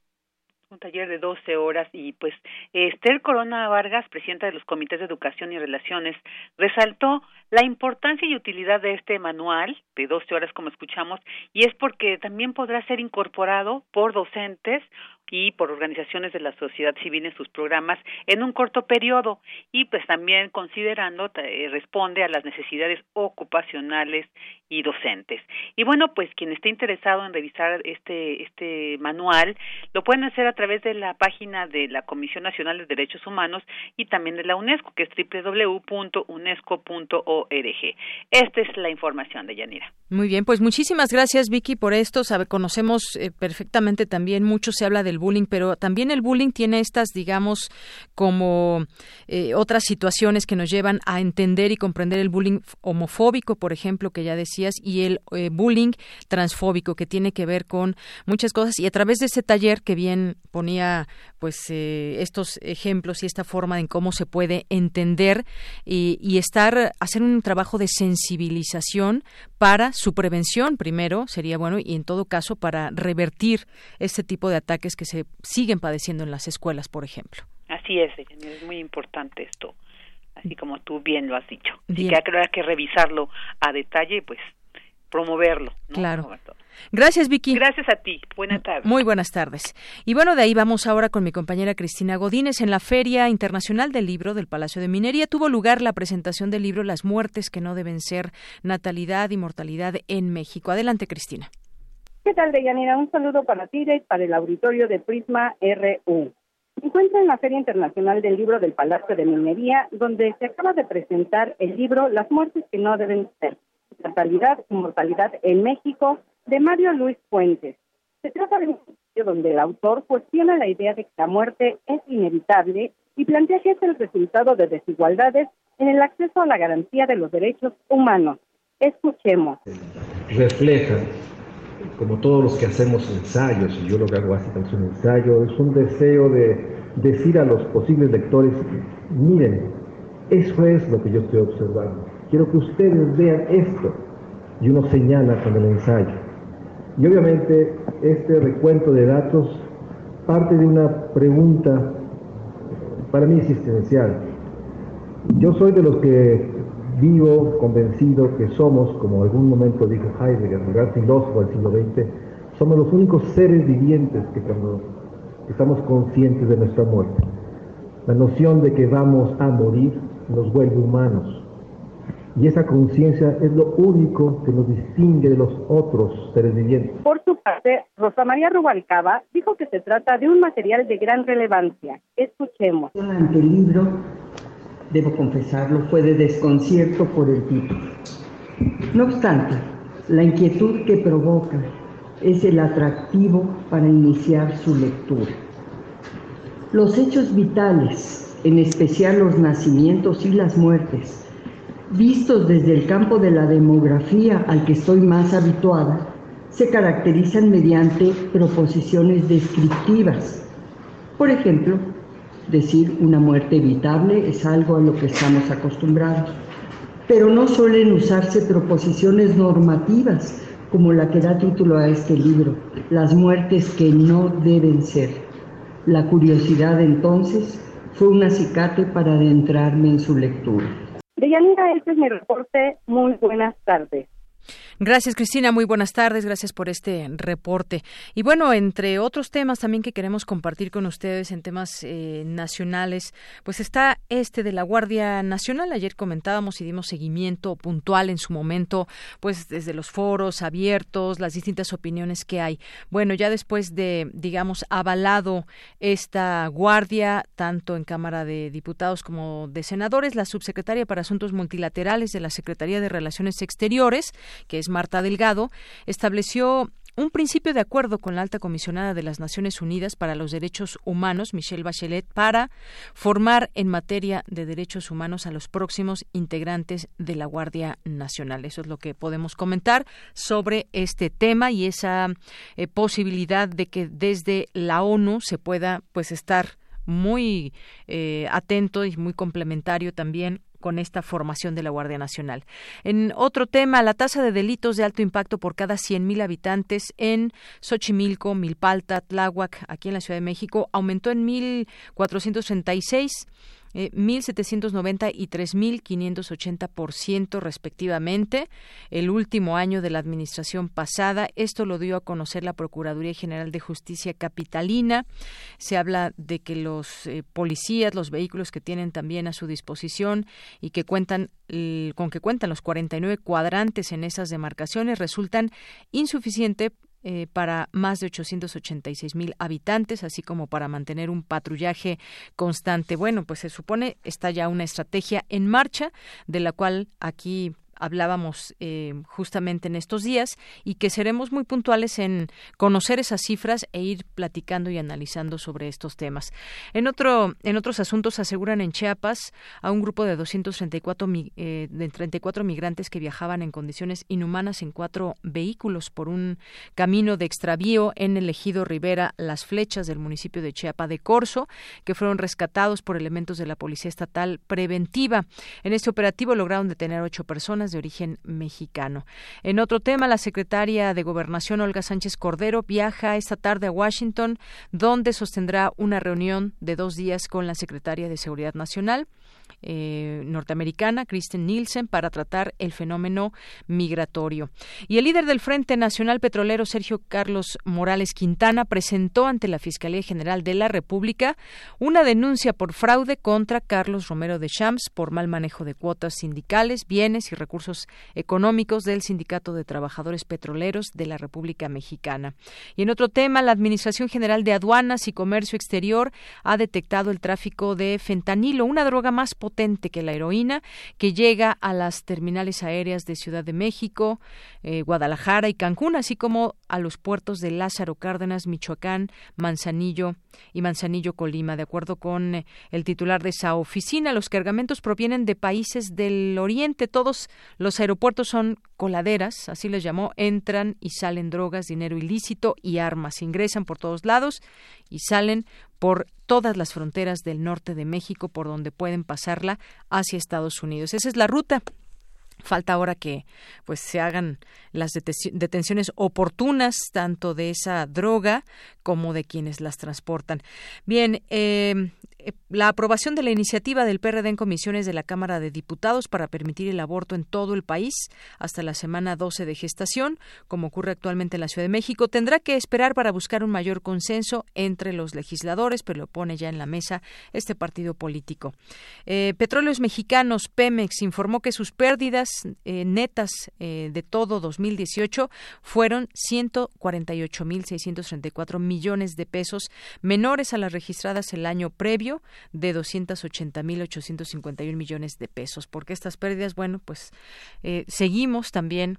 un taller de 12 horas y pues Esther Corona Vargas, presidenta de los comités de educación y relaciones, resaltó la importancia y utilidad de este manual de 12 horas como escuchamos y es porque también podrá ser incorporado por docentes y por organizaciones de la sociedad civil en sus programas en un corto periodo y pues también considerando eh, responde a las necesidades ocupacionales y docentes. Y bueno, pues quien esté interesado en revisar este este manual lo pueden hacer a través de la página de la Comisión Nacional de Derechos Humanos y también de la UNESCO, que es www.unesco.org. Esta es la información de Yanira. Muy bien, pues muchísimas gracias Vicky por esto. Sabe, conocemos eh, perfectamente también mucho se habla del bullying, pero también el bullying tiene estas, digamos, como eh, otras situaciones que nos llevan a entender y comprender el bullying homofóbico, por ejemplo, que ya y el eh, bullying transfóbico, que tiene que ver con muchas cosas. Y a través de ese taller que bien ponía, pues, eh, estos ejemplos y esta forma en cómo se puede entender y, y estar, hacer un trabajo de sensibilización para su prevención primero, sería bueno, y en todo caso para revertir este tipo de ataques que se siguen padeciendo en las escuelas, por ejemplo. Así es, es muy importante esto. Así como tú bien lo has dicho. Así que hay que revisarlo a detalle, pues promoverlo. Claro. Gracias, Vicky. Gracias a ti. Buenas tardes. Muy buenas tardes. Y bueno, de ahí vamos ahora con mi compañera Cristina Godínez. En la Feria Internacional del Libro del Palacio de Minería tuvo lugar la presentación del libro Las muertes que no deben ser, natalidad y mortalidad en México. Adelante, Cristina. ¿Qué tal, Deyanira? Un saludo para ti y para el auditorio de Prisma RU. Me encuentro en la Feria Internacional del Libro del Palacio de Minería, donde se acaba de presentar el libro Las muertes que no deben ser, natalidad y mortalidad en México, de Mario Luis Fuentes. Se trata de un estudio donde el autor cuestiona la idea de que la muerte es inevitable y plantea que es el resultado de desigualdades en el acceso a la garantía de los derechos humanos. Escuchemos. Refleja como todos los que hacemos ensayos, y yo lo que hago básicamente es un ensayo, es un deseo de decir a los posibles lectores, miren, eso es lo que yo estoy observando. Quiero que ustedes vean esto. Y uno señala con el ensayo. Y obviamente este recuento de datos parte de una pregunta para mí existencial. Yo soy de los que vivo convencido que somos, como algún momento dijo Heidegger, el gran filósofo del siglo XX, somos los únicos seres vivientes que cuando estamos conscientes de nuestra muerte, la noción de que vamos a morir nos vuelve humanos. Y esa conciencia es lo único que nos distingue de los otros seres vivientes. Por su parte, Rosa María Rubalcaba dijo que se trata de un material de gran relevancia. Escuchemos. El libro debo confesarlo, fue de desconcierto por el título. No obstante, la inquietud que provoca es el atractivo para iniciar su lectura. Los hechos vitales, en especial los nacimientos y las muertes, vistos desde el campo de la demografía al que estoy más habituada, se caracterizan mediante proposiciones descriptivas. Por ejemplo, decir una muerte evitable es algo a lo que estamos acostumbrados. Pero no suelen usarse proposiciones normativas como la que da título a este libro, las muertes que no deben ser. La curiosidad entonces fue un acicate para adentrarme en su lectura. Deyanira, este es mi reporte. Muy buenas tardes. Gracias, Cristina. Muy buenas tardes. Gracias por este reporte. Y bueno, entre otros temas también que queremos compartir con ustedes en temas eh, nacionales, pues está este de la Guardia Nacional. Ayer comentábamos y dimos seguimiento puntual en su momento, pues desde los foros abiertos, las distintas opiniones que hay. Bueno, ya después de, digamos, avalado esta guardia, tanto en Cámara de Diputados como de Senadores, la subsecretaria para Asuntos Multilaterales de la Secretaría de Relaciones Exteriores, que es Marta Delgado, estableció un principio de acuerdo con la alta comisionada de las Naciones Unidas para los Derechos Humanos, Michelle Bachelet, para formar en materia de derechos humanos a los próximos integrantes de la Guardia Nacional. Eso es lo que podemos comentar sobre este tema y esa eh, posibilidad de que desde la ONU se pueda pues estar muy eh, atento y muy complementario también con esta formación de la Guardia Nacional. En otro tema, la tasa de delitos de alto impacto por cada 100.000 habitantes en Xochimilco, Milpalta, Tláhuac, aquí en la Ciudad de México, aumentó en 1.436 eh, 1.790 y 3.580% respectivamente, el último año de la administración pasada. Esto lo dio a conocer la Procuraduría General de Justicia Capitalina. Se habla de que los eh, policías, los vehículos que tienen también a su disposición y que cuentan con que cuentan los 49 cuadrantes en esas demarcaciones resultan insuficientes eh, para más de 886 mil habitantes, así como para mantener un patrullaje constante. Bueno, pues se supone está ya una estrategia en marcha, de la cual aquí hablábamos eh, justamente en estos días y que seremos muy puntuales en conocer esas cifras e ir platicando y analizando sobre estos temas. En otro en otros asuntos aseguran en Chiapas a un grupo de 234 eh, de 34 migrantes que viajaban en condiciones inhumanas en cuatro vehículos por un camino de extravío en el ejido Rivera Las Flechas del municipio de Chiapa de Corzo, que fueron rescatados por elementos de la Policía Estatal Preventiva. En este operativo lograron detener ocho personas de origen mexicano. En otro tema, la secretaria de Gobernación, Olga Sánchez Cordero, viaja esta tarde a Washington, donde sostendrá una reunión de dos días con la secretaria de Seguridad Nacional. Eh, norteamericana, Kristen Nielsen, para tratar el fenómeno migratorio. Y el líder del Frente Nacional Petrolero, Sergio Carlos Morales Quintana, presentó ante la Fiscalía General de la República una denuncia por fraude contra Carlos Romero de Champs por mal manejo de cuotas sindicales, bienes y recursos económicos del Sindicato de Trabajadores Petroleros de la República Mexicana. Y en otro tema, la Administración General de Aduanas y Comercio Exterior ha detectado el tráfico de fentanilo, una droga más potente que la heroína, que llega a las terminales aéreas de Ciudad de México, eh, Guadalajara y Cancún, así como a los puertos de Lázaro Cárdenas, Michoacán, Manzanillo y Manzanillo, Colima. De acuerdo con eh, el titular de esa oficina, los cargamentos provienen de países del Oriente. Todos los aeropuertos son coladeras, así les llamó, entran y salen drogas, dinero ilícito y armas. Ingresan por todos lados y salen por todas las fronteras del norte de México por donde pueden pasarla hacia Estados Unidos. Esa es la ruta falta ahora que pues se hagan las detenciones oportunas tanto de esa droga como de quienes las transportan. Bien, eh, la aprobación de la iniciativa del PRD en comisiones de la Cámara de Diputados para permitir el aborto en todo el país hasta la semana 12 de gestación, como ocurre actualmente en la Ciudad de México, tendrá que esperar para buscar un mayor consenso entre los legisladores, pero lo pone ya en la mesa este partido político. Eh, Petróleos Mexicanos, Pemex, informó que sus pérdidas eh, netas de todo 2018 fueron 148.634 millones de pesos, menores a las registradas el año previo de 280.851 millones de pesos. Porque estas pérdidas, bueno, pues eh, seguimos también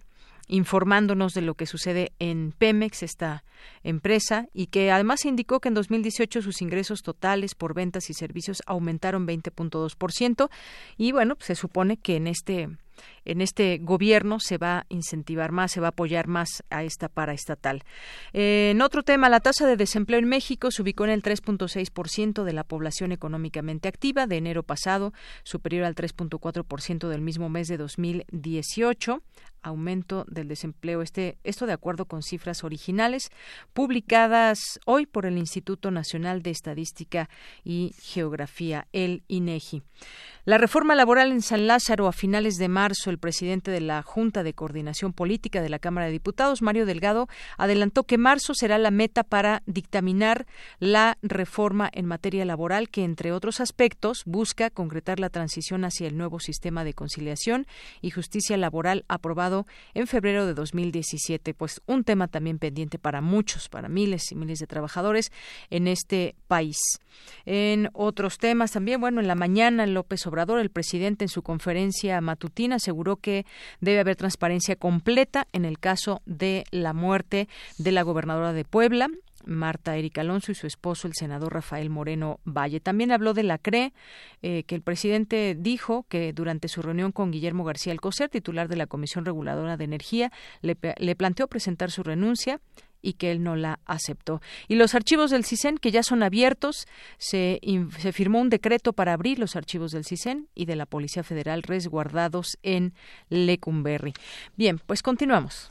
informándonos de lo que sucede en Pemex, esta empresa, y que además indicó que en 2018 sus ingresos totales por ventas y servicios aumentaron 20.2%. Y bueno, se supone que en este en este gobierno se va a incentivar más, se va a apoyar más a esta paraestatal. En otro tema, la tasa de desempleo en México se ubicó en el 3.6% de la población económicamente activa de enero pasado, superior al 3.4% del mismo mes de 2018 aumento del desempleo. Este, esto de acuerdo con cifras originales publicadas hoy por el Instituto Nacional de Estadística y Geografía, el INEGI. La reforma laboral en San Lázaro a finales de marzo, el presidente de la Junta de Coordinación Política de la Cámara de Diputados, Mario Delgado, adelantó que marzo será la meta para dictaminar la reforma en materia laboral que, entre otros aspectos, busca concretar la transición hacia el nuevo sistema de conciliación y justicia laboral aprobado en febrero de 2017. Pues un tema también pendiente para muchos, para miles y miles de trabajadores en este país. En otros temas también, bueno, en la mañana López Obrador el presidente en su conferencia matutina aseguró que debe haber transparencia completa en el caso de la muerte de la gobernadora de Puebla, Marta Erika Alonso y su esposo, el senador Rafael Moreno Valle. También habló de la CRE, eh, que el presidente dijo que durante su reunión con Guillermo García Alcocer, titular de la Comisión Reguladora de Energía, le, le planteó presentar su renuncia y que él no la aceptó. Y los archivos del CISEN, que ya son abiertos, se, se firmó un decreto para abrir los archivos del CISEN y de la Policía Federal resguardados en Lecumberri. Bien, pues continuamos.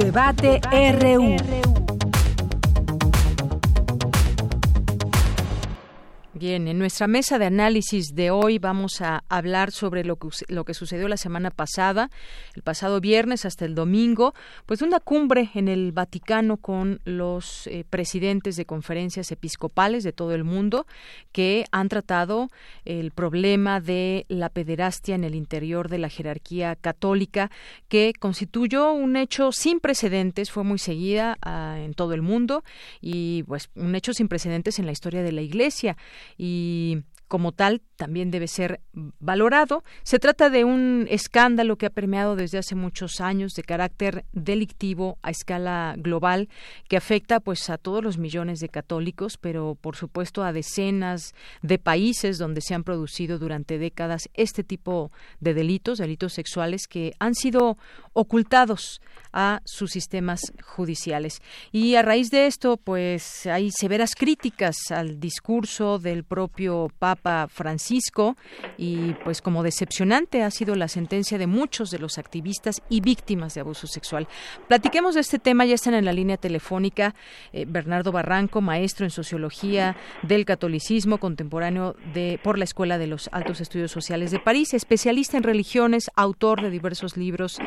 Debate RU. Bien, en nuestra mesa de análisis de hoy vamos a hablar sobre lo que, lo que sucedió la semana pasada, el pasado viernes hasta el domingo, pues una cumbre en el Vaticano con los eh, presidentes de conferencias episcopales de todo el mundo que han tratado el problema de la pederastia en el interior de la jerarquía católica, que constituyó un hecho sin precedentes, fue muy seguida ah, en todo el mundo y pues un hecho sin precedentes en la historia de la Iglesia y como tal también debe ser valorado. Se trata de un escándalo que ha permeado desde hace muchos años de carácter delictivo a escala global que afecta pues a todos los millones de católicos, pero por supuesto a decenas de países donde se han producido durante décadas este tipo de delitos, delitos sexuales que han sido ocultados a sus sistemas judiciales. Y a raíz de esto, pues hay severas críticas al discurso del propio Papa Francisco y pues como decepcionante ha sido la sentencia de muchos de los activistas y víctimas de abuso sexual. Platiquemos de este tema, ya están en la línea telefónica eh, Bernardo Barranco, maestro en sociología del catolicismo contemporáneo de por la Escuela de los Altos Estudios Sociales de París, especialista en religiones, autor de diversos libros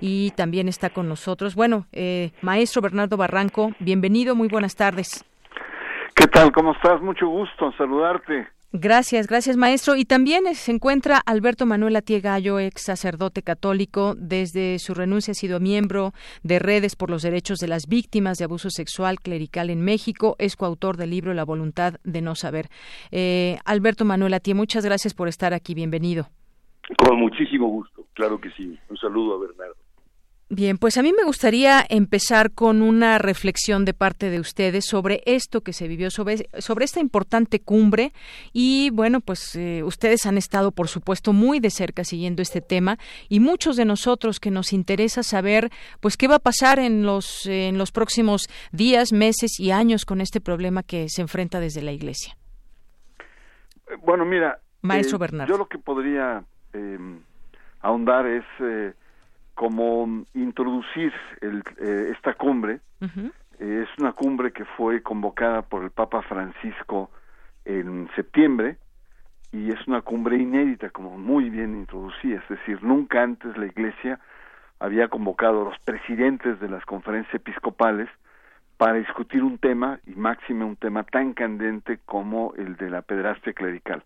y también está con nosotros. Bueno, eh, maestro Bernardo Barranco, bienvenido, muy buenas tardes. ¿Qué tal? ¿Cómo estás? Mucho gusto saludarte. Gracias, gracias maestro. Y también se encuentra Alberto Manuel Gallo, ex sacerdote católico. Desde su renuncia ha sido miembro de Redes por los Derechos de las Víctimas de Abuso Sexual Clerical en México. Es coautor del libro La Voluntad de No Saber. Eh, Alberto Manuel Atié, muchas gracias por estar aquí. Bienvenido. Con muchísimo gusto, claro que sí. Un saludo a Bernardo. Bien, pues a mí me gustaría empezar con una reflexión de parte de ustedes sobre esto que se vivió, sobre, sobre esta importante cumbre y bueno, pues eh, ustedes han estado por supuesto muy de cerca siguiendo este tema y muchos de nosotros que nos interesa saber pues qué va a pasar en los, en los próximos días, meses y años con este problema que se enfrenta desde la Iglesia. Eh, bueno, mira, Maestro eh, Bernardo. yo lo que podría ahondar es como introducir el, eh, esta cumbre. Eh, es una cumbre que fue convocada por el Papa Francisco en septiembre y es una cumbre inédita, como muy bien introducida. Es decir, nunca antes la Iglesia había convocado a los presidentes de las conferencias episcopales para discutir un tema, y máxime un tema tan candente como el de la pedrastia clerical.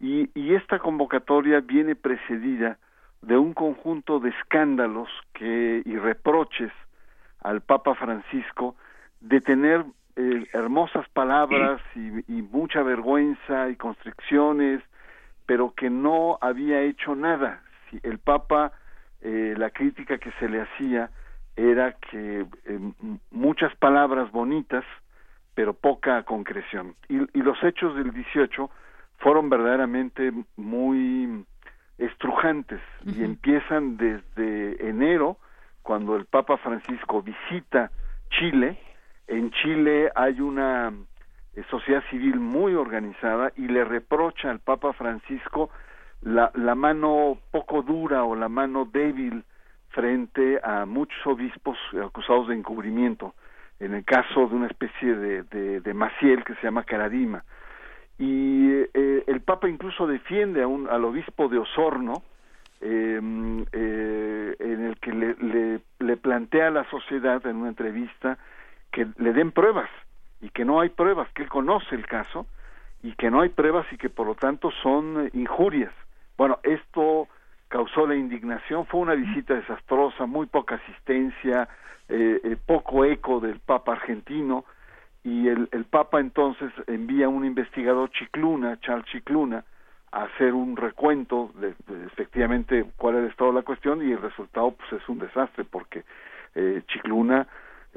Y, y esta convocatoria viene precedida de un conjunto de escándalos que y reproches al Papa Francisco de tener eh, hermosas palabras y, mucha vergüenza y constricciones, pero que no había hecho nada. Si el Papa, eh, la crítica que se le hacía era que eh, muchas palabras bonitas, pero poca concreción. Y, y los hechos del 18 fueron verdaderamente muy estrujantes y empiezan desde enero cuando el Papa Francisco visita Chile. En Chile hay una eh, sociedad civil muy organizada y le reprocha al Papa Francisco la, la mano poco dura o la mano débil frente a muchos obispos acusados de encubrimiento, en el caso de una especie de, de, de Maciel que se llama Caradima y eh, el Papa incluso defiende a un, al obispo de Osorno, em, eh, en el que le, le, le, plantea a la sociedad en una entrevista que le den pruebas y que no hay pruebas, que él conoce el caso y que no hay pruebas y que por lo tanto son injurias. Bueno, esto causó la indignación, fue una visita desastrosa, muy poca asistencia, eh, eh poco eco del Papa argentino, y el, el Papa entonces envía a un investigador Chicluna, Charles Chicluna, a hacer un recuento de, efectivamente cuál era el estado de la cuestión y el resultado pues es un desastre porque eh, Chicluna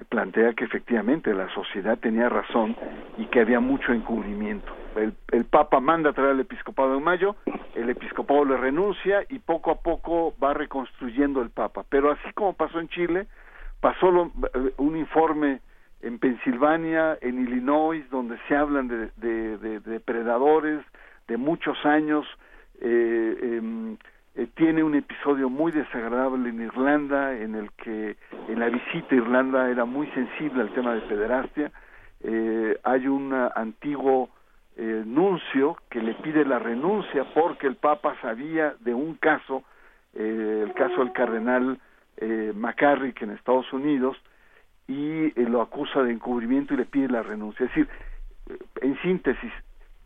plantea que efectivamente la sociedad tenía razón y que había mucho encubrimiento. El, el Papa manda a traer al episcopado de Mayo, el episcopado le renuncia y poco a poco va reconstruyendo el Papa. Pero así como pasó en Chile, pasó lo, eh, un informe en Pensilvania, en Illinois, donde se hablan de, de, de depredadores de muchos años, eh, em, eh, tiene un episodio muy desagradable en Irlanda, en el que en la visita a Irlanda era muy sensible al tema de pederastia. Eh, hay un antiguo eh, nuncio que le pide la renuncia porque el Papa sabía de un caso, eh, el caso del cardenal eh, McCarrick en Estados Unidos, y eh, lo acusa de encubrimiento y le pide la renuncia. Es decir, eh, en síntesis,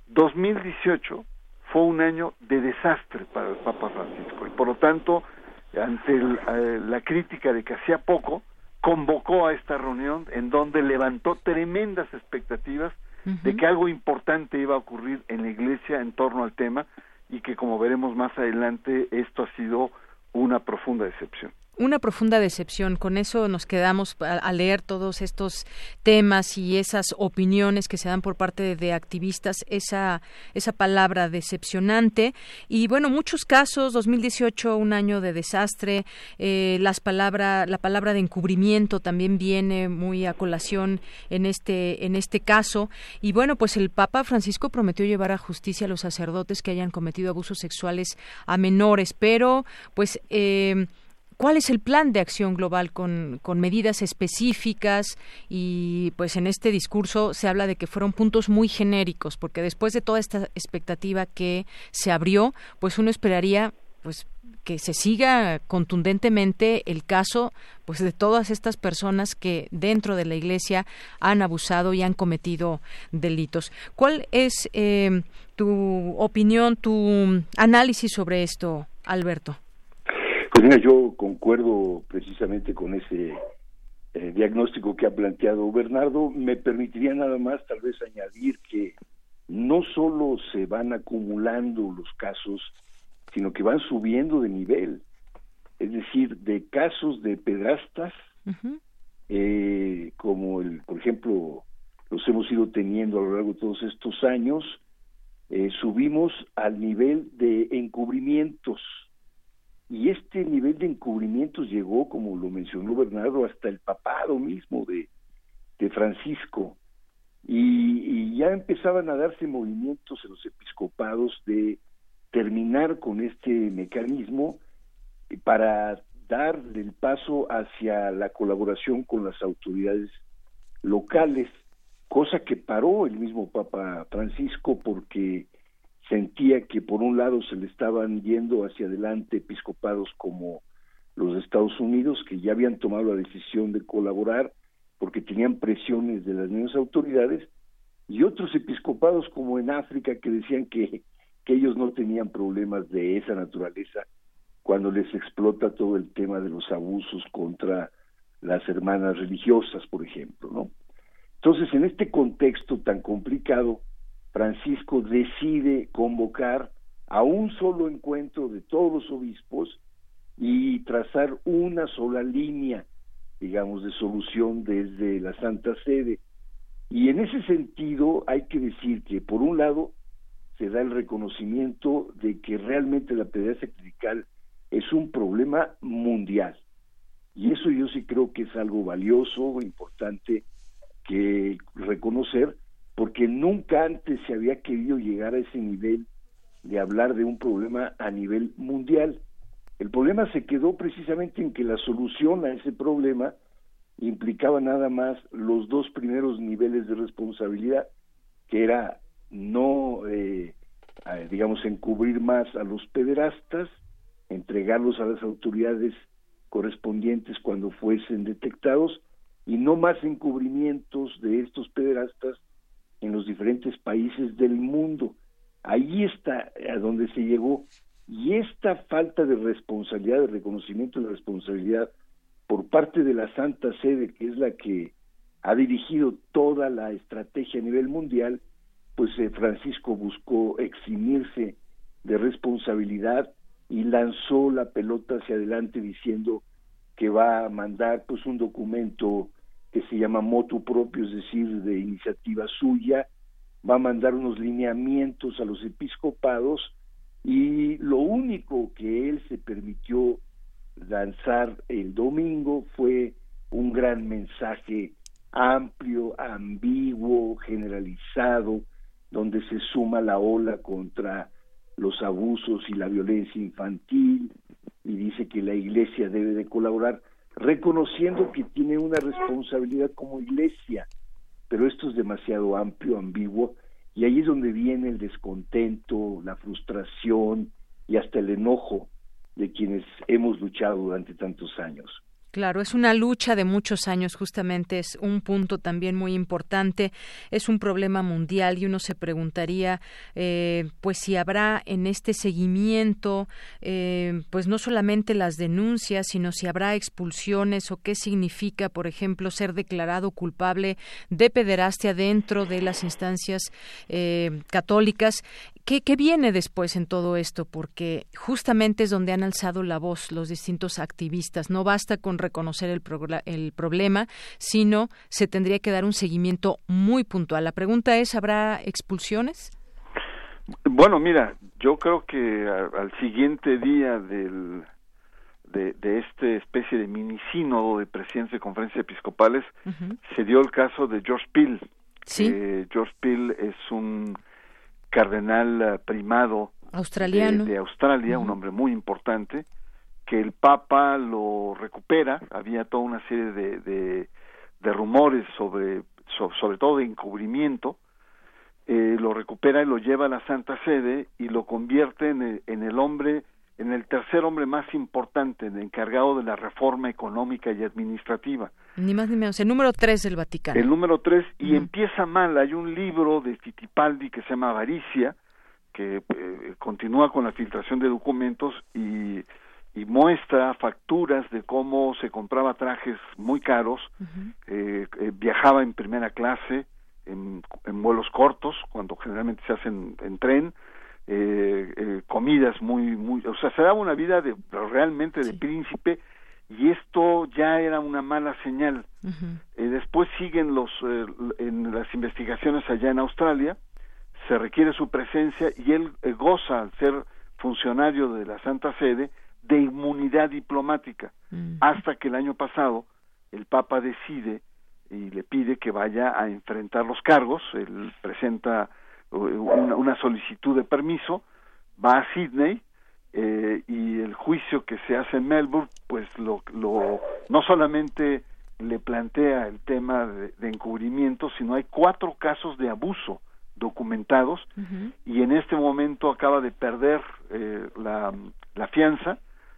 2018 fue un año de desastre para el Papa Francisco y por lo tanto, ante eh, la crítica de que hacía poco, convocó a esta reunión en donde levantó tremendas expectativas de que algo importante iba a ocurrir en la iglesia en torno al tema y que como veremos más adelante esto ha sido una profunda decepción una profunda decepción. Con eso nos quedamos a, leer todos estos temas y esas opiniones que se dan por parte de, activistas, esa, esa palabra decepcionante. Y bueno, muchos casos, 2018, un año de desastre, eh, las palabra, la palabra de encubrimiento también viene muy a colación en este, en este caso. Y bueno, pues el Papa Francisco prometió llevar a justicia a los sacerdotes que hayan cometido abusos sexuales a menores, pero pues eh, ¿Cuál es el plan de acción global con, con, medidas específicas? Y pues en este discurso se habla de que fueron puntos muy genéricos, porque después de toda esta expectativa que se abrió, pues uno esperaría pues que se siga contundentemente el caso pues de todas estas personas que dentro de la iglesia han abusado y han cometido delitos. ¿Cuál es eh, tu opinión, tu análisis sobre esto, Alberto? Pues mira, yo concuerdo precisamente con ese eh, diagnóstico que ha planteado Bernardo. Me permitiría nada más tal vez añadir que no solo se van acumulando los casos, sino que van subiendo de nivel. Es decir, de casos de pedrastas, eh, como el, por ejemplo, los hemos ido teniendo a lo largo de todos estos años, eh, subimos al nivel de encubrimientos y este nivel de encubrimientos llegó, como lo mencionó Bernardo, hasta el papado mismo de, de Francisco. Y, ya empezaban a darse movimientos en los episcopados de terminar con este mecanismo para dar el paso hacia la colaboración con las autoridades locales, cosa que paró el mismo Papa Francisco porque sentía que por un lado se le estaban yendo hacia adelante episcopados como los Estados Unidos, que ya habían tomado la decisión de colaborar porque tenían presiones de las mismas autoridades, y otros episcopados como en África que decían que, que ellos no tenían problemas de esa naturaleza cuando les explota todo el tema de los abusos contra las hermanas religiosas, por ejemplo, ¿no? Entonces, en este contexto tan complicado, Francisco decide convocar a un solo encuentro de todos los obispos y trazar una sola línea, digamos, de solución desde la Santa Sede. Y en ese sentido hay que decir que, por un lado, se da el reconocimiento de que realmente la pederastia clerical es un problema mundial. Y eso yo sí creo que es algo valioso, importante que reconocer, porque nunca antes se había querido llegar a ese nivel de hablar de un problema a nivel mundial. El problema se quedó precisamente en que la solución a ese problema implicaba nada más los dos primeros niveles de responsabilidad, que era no, eh, digamos, encubrir más a los pederastas, entregarlos a las autoridades correspondientes cuando fuesen detectados, y no más encubrimientos de estos pederastas en los diferentes países del mundo. Ahí está a donde se llegó. Y esta falta de responsabilidad, de reconocimiento de responsabilidad por parte de la Santa Sede, que es la que ha dirigido toda la estrategia a nivel mundial, pues eh, Francisco buscó eximirse de responsabilidad y lanzó la pelota hacia adelante diciendo que va a mandar pues un documento que se llama motu propio, es decir, de iniciativa suya, va a mandar unos lineamientos a los episcopados y lo único que él se permitió lanzar el domingo fue un gran mensaje amplio, ambiguo, generalizado, donde se suma la ola contra los abusos y la violencia infantil y dice que la iglesia debe de colaborar reconociendo que tiene una responsabilidad como iglesia, pero esto es demasiado amplio, ambiguo, y ahí es donde viene el descontento, la frustración y hasta el enojo de quienes hemos luchado durante tantos años. Claro, es una lucha de muchos años, justamente es un punto también muy importante. Es un problema mundial y uno se preguntaría, eh, pues si habrá en este seguimiento, eh, pues no solamente las denuncias, sino si habrá expulsiones o qué significa, por ejemplo, ser declarado culpable de pederastia dentro de las instancias eh, católicas. ¿Qué, ¿Qué viene después en todo esto? Porque justamente es donde han alzado la voz los distintos activistas. No basta con reconocer el, el problema, sino se tendría que dar un seguimiento muy puntual. La pregunta es, ¿habrá expulsiones? Bueno, mira, yo creo que al siguiente día del, de, de esta especie de mini sínodo de presidentes de conferencias episcopales se dio el caso de George Peel. ¿Sí? Eh, George Peel es un cardenal eh, primado australiano. de, de Australia, un hombre muy importante, que el Papa lo recupera, había toda una serie de, de, de rumores sobre, so, sobre todo de encubrimiento, eh, lo recupera y lo lleva a la Santa Sede y lo convierte en el, en el hombre, en el tercer hombre más importante, el encargado de la reforma económica y administrativa. Ni más ni menos, el número tres del Vaticano. El número tres, y empieza mal, hay un libro de Fittipaldi que se llama Avaricia, que eh, continúa con la filtración de documentos y y muestra facturas de cómo se compraba trajes muy caros, uh -huh. eh, eh, viajaba en primera clase, en, en, vuelos cortos, cuando generalmente se hacen en tren, eh, comidas muy, muy, o sea, se daba una vida de realmente de sí. príncipe y esto ya era una mala señal. Uh -huh. después siguen los, en las investigaciones allá en Australia, se requiere su presencia y él goza al ser funcionario de la Santa Sede, de inmunidad diplomática, hasta que el año pasado el Papa decide y le pide que vaya a enfrentar los cargos, él presenta una, una solicitud de permiso, va a Sydney eh, y el juicio que se hace en Melbourne, pues lo, lo no solamente le plantea el tema de, de encubrimiento, sino hay cuatro casos de abuso documentados uh -huh. y en este momento acaba de perder eh, la, la fianza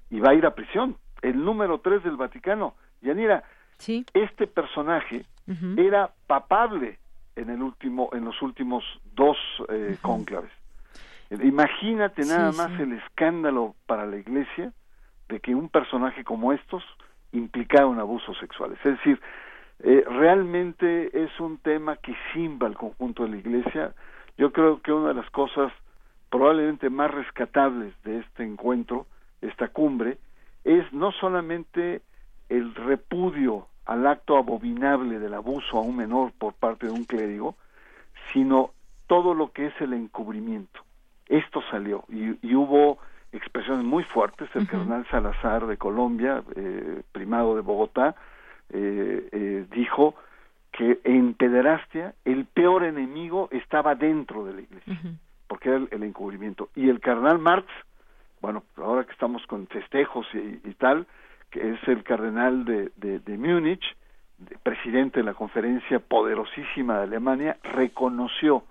y va a ir a prisión. El número tres del Vaticano. Yanira, sí. este personaje uh -huh. era papable en el último, en los últimos dos eh, cónclaves. Imagínate nada más sí. el escándalo para la Iglesia de que un personaje como estos implicara un abuso sexual. Es decir, eh, realmente es un tema que simba el conjunto de la Iglesia. Yo creo que una de las cosas probablemente más rescatables de este encuentro esta cumbre es no solamente el repudio al acto abominable del abuso a un menor por parte de un clérigo, sino todo lo que es el encubrimiento. Esto salió y, y hubo expresiones muy fuertes. El uh -huh. cardenal Salazar de Colombia, eh, primado de Bogotá, eh, eh, dijo que en pederastia el peor enemigo estaba dentro de la iglesia, uh -huh. porque era el, el encubrimiento. Y el cardenal Marx, bueno, ahora que estamos con festejos y, y tal, que es el cardenal de, de, de Múnich, de, presidente de la conferencia poderosísima de Alemania, reconoció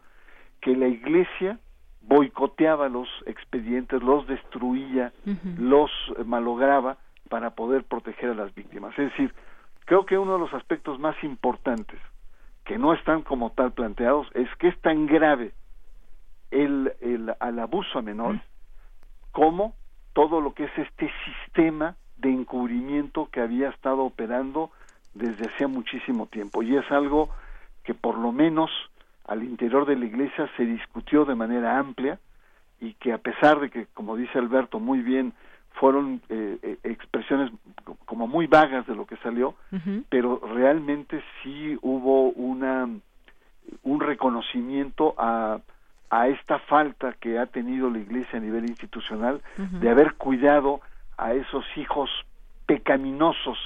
que la Iglesia boicoteaba los expedientes, los destruía, uh -huh. los malograba para poder proteger a las víctimas. Es decir, creo que uno de los aspectos más importantes que no están como tal planteados es que es tan grave el, el al abuso a menores uh -huh como todo lo que es este sistema de encubrimiento que había estado operando desde hacía muchísimo tiempo y es algo que por lo menos al interior de la iglesia se discutió de manera amplia y que a pesar de que como dice Alberto muy bien fueron eh, eh, expresiones como muy vagas de lo que salió uh -huh. pero realmente sí hubo una un reconocimiento a a esta falta que ha tenido la Iglesia a nivel institucional uh -huh. de haber cuidado a esos hijos pecaminosos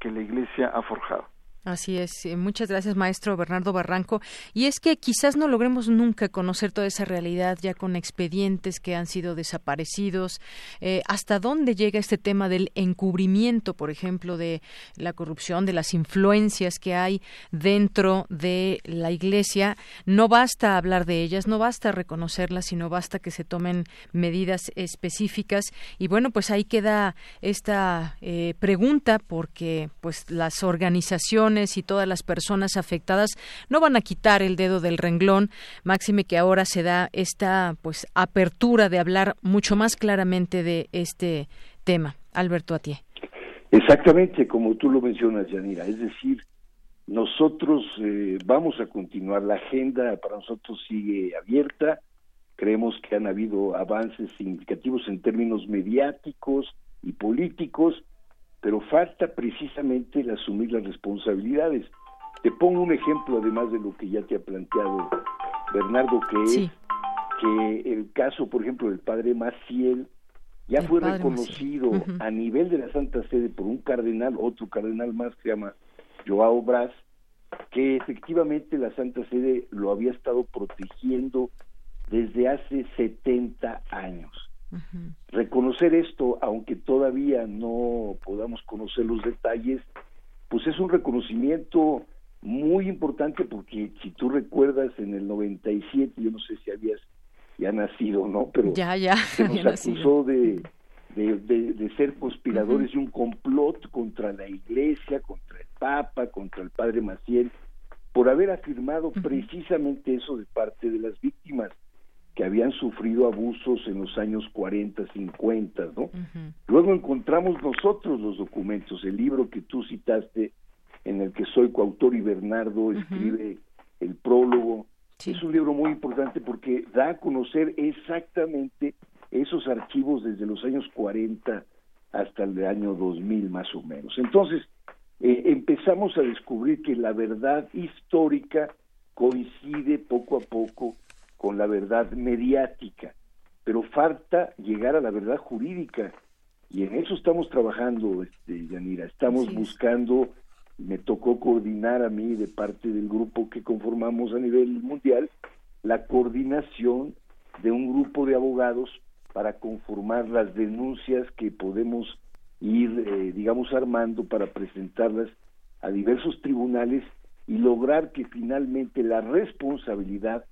que la Iglesia ha forjado. Así es. Eh, muchas gracias, maestro Bernardo Barranco. Y es que quizás no logremos nunca conocer toda esa realidad ya con expedientes que han sido desaparecidos. Eh, ¿Hasta dónde llega este tema del encubrimiento, por ejemplo, de la corrupción, de las influencias que hay dentro de la Iglesia? No basta hablar de ellas, no basta reconocerlas, sino basta que se tomen medidas específicas. Y bueno, pues ahí queda esta eh, pregunta porque pues las organizaciones y todas las personas afectadas no van a quitar el dedo del renglón, máxime que ahora se da esta pues apertura de hablar mucho más claramente de este tema. Alberto Atié. Exactamente, como tú lo mencionas, Yanira, es decir, nosotros eh, vamos a continuar, la agenda para nosotros sigue abierta, creemos que han habido avances significativos en términos mediáticos y políticos, pero falta precisamente el asumir las responsabilidades. Te pongo un ejemplo, además de lo que ya te ha planteado Bernardo, que es que el caso, por ejemplo, del padre Maciel ya fue reconocido a nivel de la Santa Sede por un cardenal, otro cardenal más que se llama Joao Braz, que efectivamente la Santa Sede lo había estado protegiendo desde hace 70 años. Reconocer esto, aunque todavía no podamos conocer los detalles, pues es un reconocimiento muy importante porque si tú recuerdas en el 97, yo no sé si habías ya nacido, ¿no? Pero ya, ya, <laughs> se <laughs> nos acusó de, de, ser conspiradores de un complot contra la Iglesia, contra el Papa, contra el Padre Maciel, por haber afirmado precisamente eso de parte de las víctimas que habían sufrido abusos en los años 40, 50, ¿no? Luego encontramos nosotros los documentos, el libro que tú citaste, en el que soy coautor y Bernardo escribe el prólogo. Es un libro muy importante porque da a conocer exactamente esos archivos desde los años 40 hasta el año 2000 más o menos. Entonces, eh, empezamos a descubrir que la verdad histórica coincide poco a poco con la verdad mediática, pero falta llegar a la verdad jurídica y en eso estamos trabajando, este, Yanira. Estamos buscando, me tocó coordinar a mí de parte del grupo que conformamos a nivel mundial, la coordinación de un grupo de abogados para conformar las denuncias que podemos ir, eh, digamos, armando para presentarlas a diversos tribunales y lograr que finalmente la responsabilidad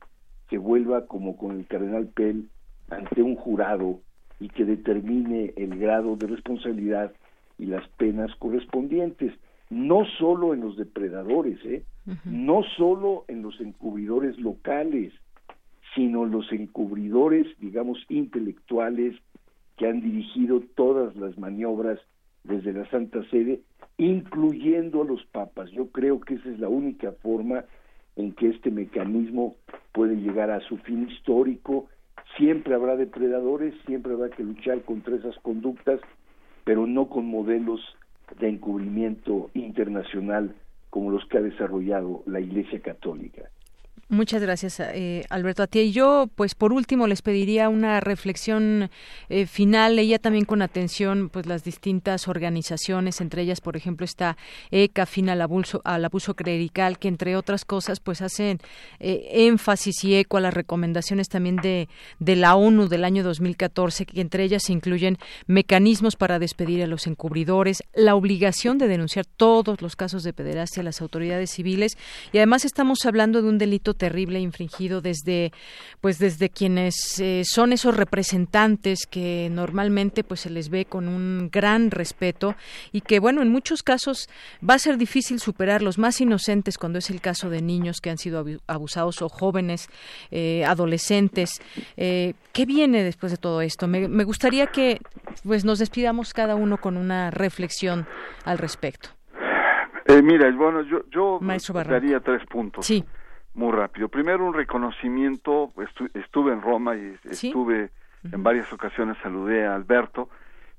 se vuelva como con el cardenal Pell ante un jurado y que determine el grado de responsabilidad y las penas correspondientes, no solo en los depredadores, ¿eh? no solo en los encubridores locales, sino los encubridores, digamos, intelectuales que han dirigido todas las maniobras desde la Santa Sede, incluyendo a los papas. Yo creo que esa es la única forma en que este mecanismo puede llegar a su fin histórico. Siempre habrá depredadores, siempre habrá que luchar contra esas conductas, pero no con modelos de encubrimiento internacional como los que ha desarrollado la Iglesia Católica. Muchas gracias, eh, Alberto. A ti y yo, pues por último, les pediría una reflexión eh, final. Leía también con atención pues las distintas organizaciones, entre ellas, por ejemplo, está ECA, fin al abuso, al abuso clerical, que entre otras cosas, pues hacen eh, énfasis y eco a las recomendaciones también de, de la ONU del año 2014, que entre ellas incluyen mecanismos para despedir a los encubridores, la obligación de denunciar todos los casos de pederastia a las autoridades civiles y además estamos hablando de un delito terrible infringido desde pues desde quienes eh, son esos representantes que normalmente pues se les ve con un gran respeto y que bueno en muchos casos va a ser difícil superar los más inocentes cuando es el caso de niños que han sido abusados o jóvenes eh, adolescentes. Eh, qué viene después de todo esto me, me gustaría que pues nos despidamos cada uno con una reflexión al respecto. Eh, mira, bueno, yo, yo daría tres puntos. Sí muy rápido. Primero un reconocimiento, estuve en Roma y estuve en varias ocasiones, saludé a Alberto,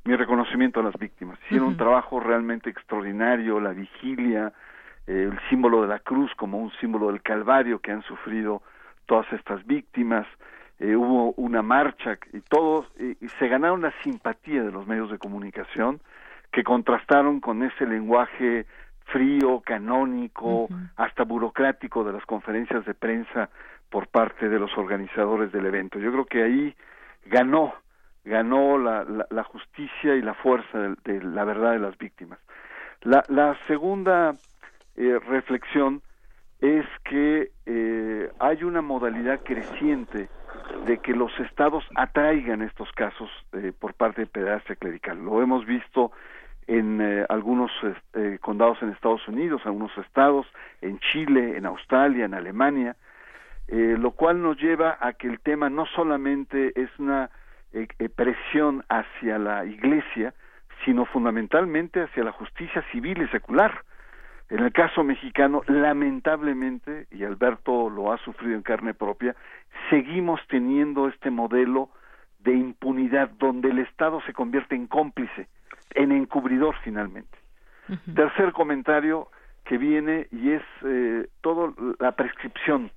mi reconocimiento a las víctimas. Hicieron un trabajo realmente extraordinario, la vigilia, eh, el símbolo de la cruz como un símbolo del Calvario que han sufrido todas estas víctimas. Eh, hubo una marcha y todos y se ganaron la simpatía de los medios de comunicación que contrastaron con ese lenguaje frío, canónico, hasta burocrático de las conferencias de prensa por parte de los organizadores del evento. Yo creo que ahí ganó, ganó la, la, justicia y la fuerza de, la verdad de las víctimas. La, la segunda eh, reflexión es que eh, hay una modalidad creciente de que los estados atraigan estos casos eh, por parte de pederastia clerical. Lo hemos visto en eh, algunos eh, condados en Estados Unidos, algunos estados, en Chile, en Australia, en Alemania, eh, lo cual nos lleva a que el tema no solamente es una presión hacia la Iglesia, sino fundamentalmente hacia la justicia civil y secular. En el caso mexicano, lamentablemente, y Alberto lo ha sufrido en carne propia, seguimos teniendo este modelo de impunidad donde el Estado se convierte en cómplice en encubridor finalmente. Tercer comentario que viene y es eh, toda la prescripción.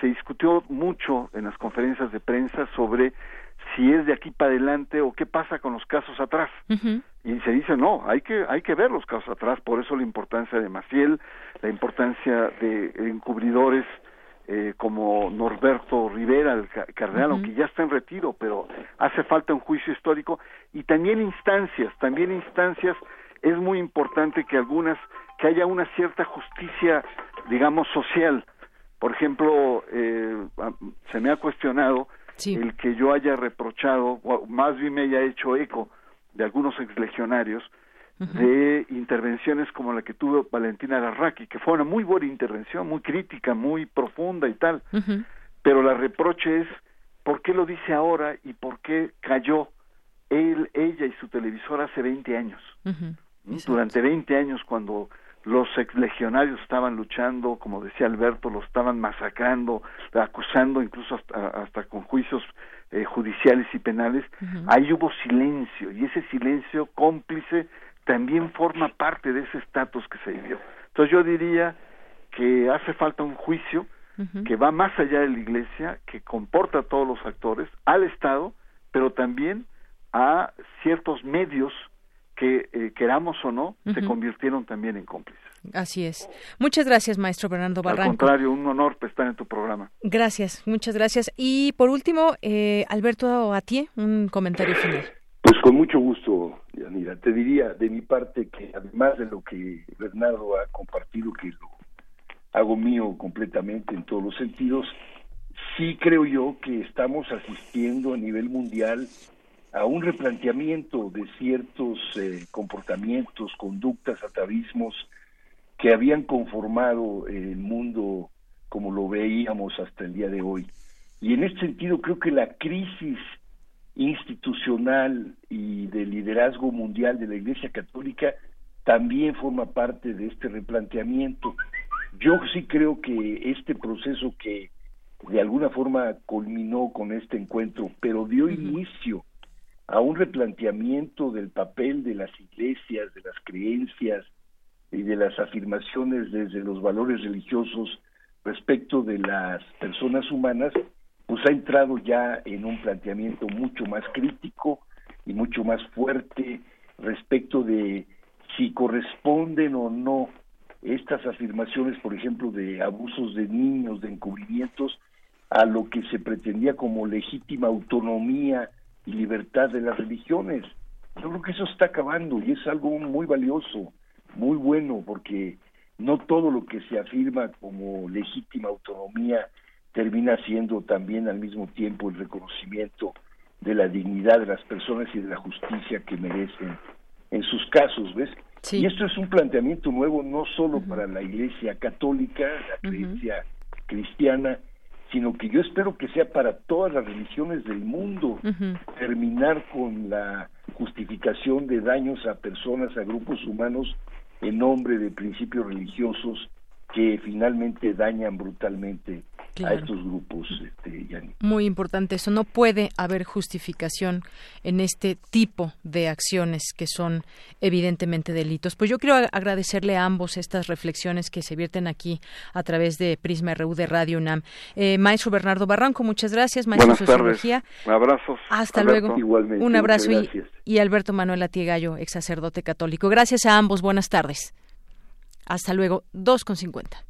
Se discutió mucho en las conferencias de prensa sobre si es de aquí para adelante o qué pasa con los casos atrás. Y se dice, no, hay que, hay que ver los casos atrás, por eso la importancia de Maciel, la importancia de encubridores eh, como Norberto Rivera, el cardenal, aunque ya está en retiro, pero hace falta un juicio histórico. Y también instancias, también instancias, es muy importante que algunas, que haya una cierta justicia, digamos, social. Por ejemplo, eh, se me ha cuestionado el que yo haya reprochado, o más bien me haya hecho eco de algunos exlegionarios, de intervenciones como la que tuvo Valentina Larraqui, que fue una muy buena intervención, muy crítica, muy profunda y tal. Pero la reproche es ¿por qué lo dice ahora y por qué cayó él, ella y su televisor hace 20 años? Durante 20 años cuando los exlegionarios estaban luchando, como decía Alberto, los estaban masacrando, acusando incluso hasta, hasta con juicios eh, judiciales y penales, ahí hubo silencio y ese silencio cómplice también forma parte de ese estatus que se vivió. Entonces yo diría que hace falta un juicio que va más allá de la Iglesia, que comporta a todos los actores, al Estado, pero también a ciertos medios que, eh, queramos o no, se convirtieron también en cómplices. Así es. Muchas gracias, maestro Bernardo Barranco. Al contrario, un honor estar en tu programa. Gracias, muchas gracias. Y por último, eh, Alberto Atié, un comentario final. Pues con mucho gusto, Yanira. Te diría de mi parte que además de lo que Bernardo ha compartido, que lo hago mío completamente en todos los sentidos, sí creo yo que estamos asistiendo a nivel mundial a un replanteamiento de ciertos eh, comportamientos, conductas, atavismos que habían conformado el mundo como lo veíamos hasta el día de hoy. Y en este sentido creo que la crisis institucional y de liderazgo mundial de la Iglesia Católica también forma parte de este replanteamiento. Yo sí creo que este proceso que de alguna forma culminó con este encuentro, pero dio inicio a un replanteamiento del papel de las iglesias, de las creencias y de las afirmaciones desde los valores religiosos respecto de las personas humanas, pues ha entrado ya en un planteamiento mucho más crítico y mucho más fuerte respecto de si corresponden o no estas afirmaciones, por ejemplo, de abusos de niños, de encubrimientos, a lo que se pretendía como legítima autonomía y libertad de las religiones. Yo creo que eso está acabando y es algo muy valioso, muy bueno, porque no todo lo que se afirma como legítima autonomía termina siendo también al mismo tiempo el reconocimiento de la dignidad de las personas y de la justicia que merecen en sus casos, ¿ves? Y esto es un planteamiento nuevo no solo para la Iglesia católica, la creencia cristiana, sino que yo espero que sea para todas las religiones del mundo, terminar con la justificación de daños a personas, a grupos humanos, en nombre de principios religiosos que finalmente dañan brutalmente a estos grupos, este, Muy importante eso. No puede haber justificación en este tipo de acciones que son evidentemente delitos. Pues yo quiero agradecerle a ambos estas reflexiones que se vierten aquí a través de Prisma RU de Radio UNAM. Eh, maestro Bernardo Barranco, muchas gracias. Maestro de Sociología. Abrazos. Hasta luego. Un abrazo y, y, Alberto Manuel Atiegallo, ex sacerdote católico. Gracias a ambos. Buenas tardes. Hasta luego, 2.50.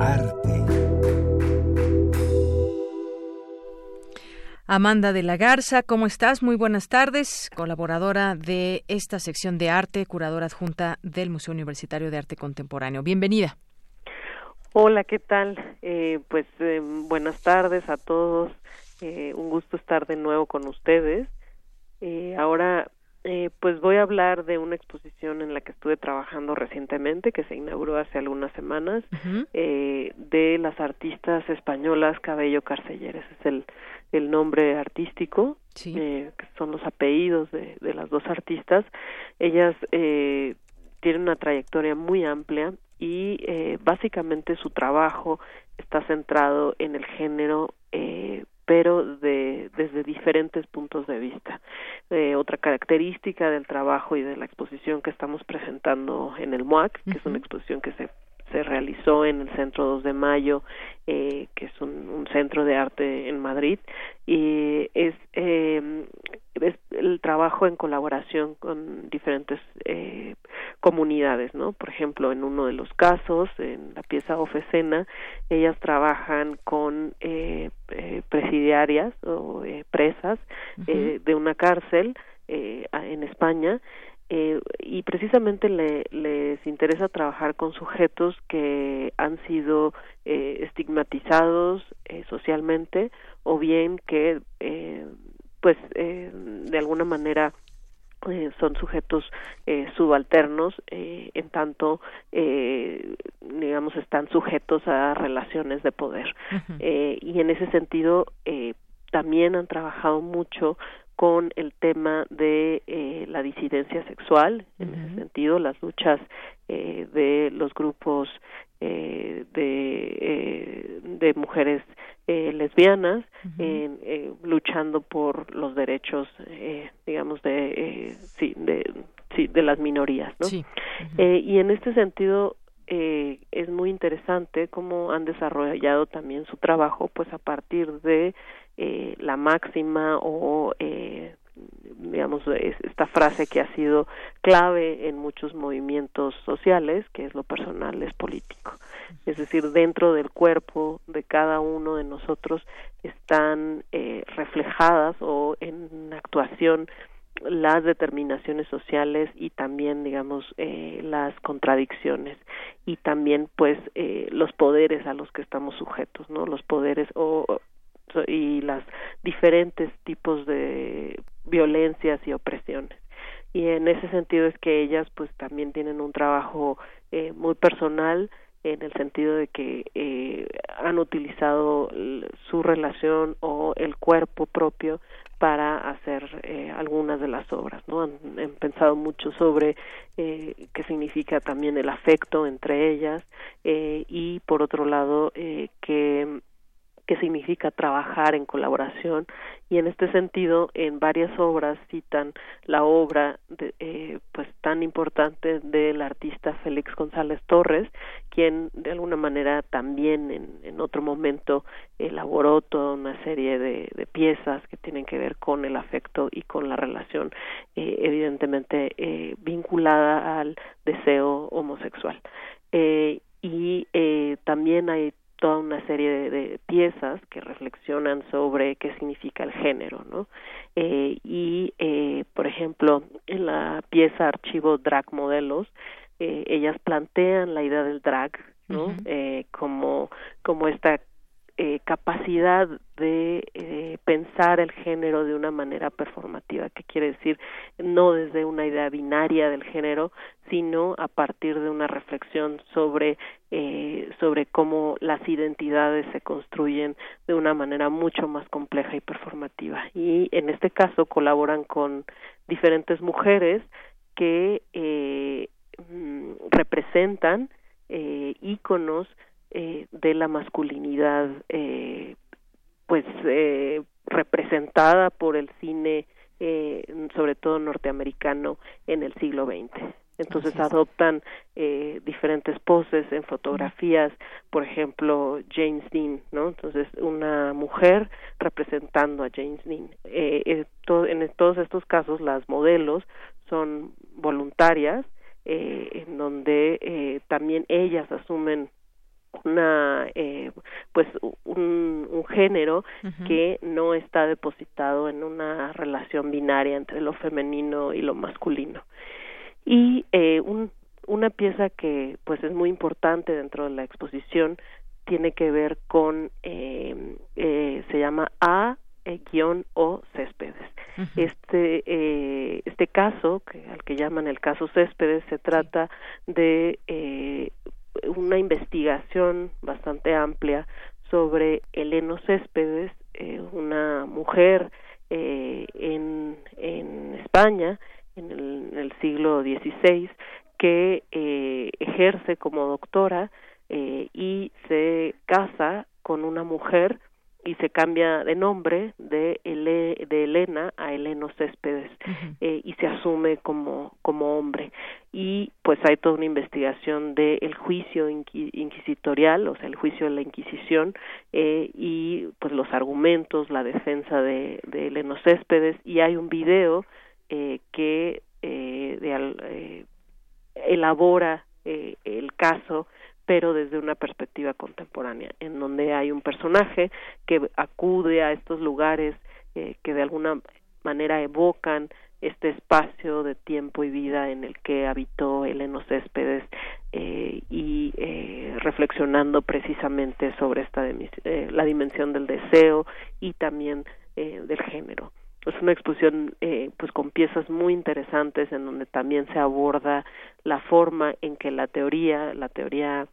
Arte. Amanda de la Garza, ¿cómo estás? Muy buenas tardes, colaboradora de esta sección de arte, curadora adjunta del Museo Universitario de Arte Contemporáneo. Bienvenida. Hola, ¿qué tal? Eh, pues eh, buenas tardes a todos. Eh, un gusto estar de nuevo con ustedes. Eh, ahora, eh, pues voy a hablar de una exposición en la que estuve trabajando recientemente, que se inauguró hace algunas semanas, eh, de las artistas españolas Cabello Carcelleres. Es el, el nombre artístico, eh, que son los apellidos de, de las dos artistas. Ellas eh, tienen una trayectoria muy amplia y eh, básicamente su trabajo está centrado en el género eh, pero de, desde diferentes puntos de vista. Eh, otra característica del trabajo y de la exposición que estamos presentando en el MUAC, que es una exposición que se se realizó en el Centro 2 de Mayo, eh, que es un, un, centro de arte en Madrid, y es, eh, es el trabajo en colaboración con diferentes eh, comunidades, ¿no? Por ejemplo, en uno de los casos, en la pieza Ofecena, ellas trabajan con eh, eh, presidiarias o eh, presas de una cárcel eh, en España eh, y precisamente le, les interesa trabajar con sujetos que han sido eh, estigmatizados eh, socialmente o bien que eh, pues eh, de alguna manera eh, son sujetos eh, subalternos eh, en tanto eh, digamos están sujetos a relaciones de poder. Y en ese sentido eh, también han trabajado mucho con el tema de eh, la disidencia sexual en ese sentido las luchas eh, de los grupos eh, de eh, de mujeres eh, lesbianas en, eh, luchando por los derechos eh, digamos de eh, sí de sí de las minorías no Sí. eh, y en este sentido eh, es muy interesante cómo han desarrollado también su trabajo pues a partir de eh, la máxima o eh, digamos es- esta frase que ha sido clave en muchos movimientos sociales que es lo personal es político. Es decir dentro del cuerpo de cada uno de nosotros están eh, reflejadas o en actuación las determinaciones sociales y también digamos eh, las contradicciones y también pues eh, los poderes a los que estamos sujetos no los poderes o- y las diferentes tipos de violencias y opresiones y en ese sentido es que ellas pues también tienen un trabajo eh, muy personal en el sentido de que eh, han utilizado su relación o el cuerpo propio para hacer eh, algunas de las obras, ¿no? Han, pensado mucho sobre eh, qué significa también el afecto entre ellas eh, y por otro lado eh, que significa trabajar en colaboración y en este sentido en varias obras citan la obra de, eh, pues tan importante del artista Félix González Torres quien de alguna manera también en, en otro momento elaboró toda una serie de, de piezas que tienen que ver con el afecto y con la relación eh, evidentemente eh, vinculada al deseo homosexual. Eh, y eh, también hay toda una serie de, de piezas que reflexionan sobre qué significa el género, ¿no? Eh, y, eh, por ejemplo, en la pieza Archivo Drag Modelos, eh, ellas plantean la idea del drag, ¿no? Eh, como, como esta eh, capacidad de eh, pensar el género de una manera performativa, que quiere decir no desde una idea binaria del género, sino a partir de una reflexión sobre eh, sobre cómo las identidades se construyen de una manera mucho más compleja y performativa. Y en este caso colaboran con diferentes mujeres que eh, representan eh, íconos eh, de la masculinidad eh, pues eh, representada por el cine eh, sobre todo norteamericano en el siglo XX entonces adoptan eh, diferentes poses en fotografías por ejemplo James Dean no entonces una mujer representando a James Dean eh, en, en todos estos casos las modelos son voluntarias eh, en donde eh, también ellas asumen una eh, pues un, un género que no está depositado en una relación binaria entre lo femenino y lo masculino. Y eh, un, una pieza que pues es muy importante dentro de la exposición tiene que ver con eh, eh, se llama A guion o Céspedes. Este eh, este caso que al que llaman el caso Céspedes se trata de eh, una investigación bastante amplia sobre Eleno Céspedes, eh, una mujer eh, en, en España en el, siglo XVI que eh, ejerce como doctora eh, y se casa con una mujer y se cambia de nombre de, Ele, de Elena a Eleno Céspedes eh, y se asume como, como hombre. Y pues hay toda una investigación del el juicio inqui, inquisitorial, o sea, el juicio de la Inquisición eh, y pues los argumentos, la defensa de, de Eleno Céspedes y hay un video eh, que eh, de, eh, elabora eh, el caso pero desde una perspectiva contemporánea, en donde hay un personaje que acude a estos lugares eh, que de alguna manera evocan este espacio de tiempo y vida en el que habitó Eleno Céspedes eh, y eh, reflexionando precisamente sobre esta eh, la dimensión del deseo y también eh, del género. Es una exposición eh, pues con piezas muy interesantes en donde también se aborda la forma en que la teoría la teoría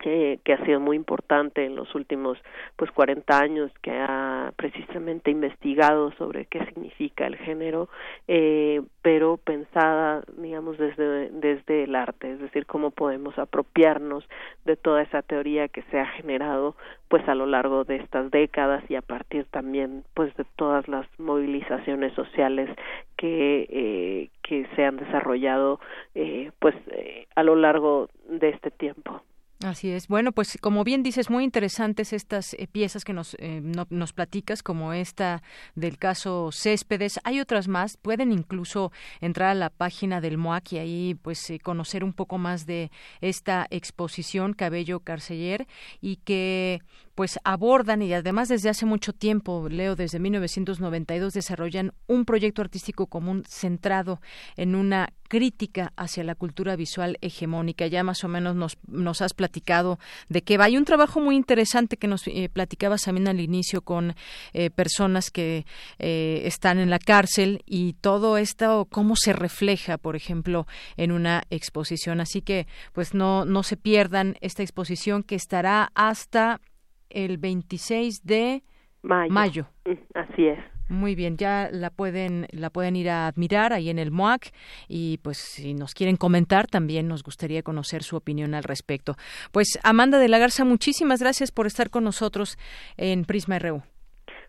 que, que, ha sido muy importante en los últimos pues 40 años que ha precisamente investigado sobre qué significa el género eh, pero pensada digamos desde desde el arte es decir cómo podemos apropiarnos de toda esa teoría que se ha generado pues a lo largo de estas décadas y a partir también pues de todas las movilizaciones sociales que eh, que se han desarrollado eh, pues eh, a lo largo de este tiempo Así es. Bueno, pues como bien dices, muy interesantes estas eh, piezas que nos, eh, no, nos platicas, como esta del caso Céspedes. Hay otras más. Pueden incluso entrar a la página del MOAC y ahí pues eh, conocer un poco más de esta exposición Cabello Carceller y que pues abordan y además desde hace mucho tiempo, leo desde 1992, desarrollan un proyecto artístico común centrado en una crítica hacia la cultura visual hegemónica. Ya más o menos nos, nos has platicado de qué va. Hay un trabajo muy interesante que nos eh, platicabas también al inicio con eh, personas que eh, están en la cárcel y todo esto, cómo se refleja, por ejemplo, en una exposición. Así que, pues no, no se pierdan esta exposición que estará hasta el 26 de mayo. mayo. Así es. Muy bien, ya la pueden la pueden ir a admirar ahí en el MOAC y pues si nos quieren comentar también nos gustaría conocer su opinión al respecto. Pues Amanda de la Garza, muchísimas gracias por estar con nosotros en Prisma RU.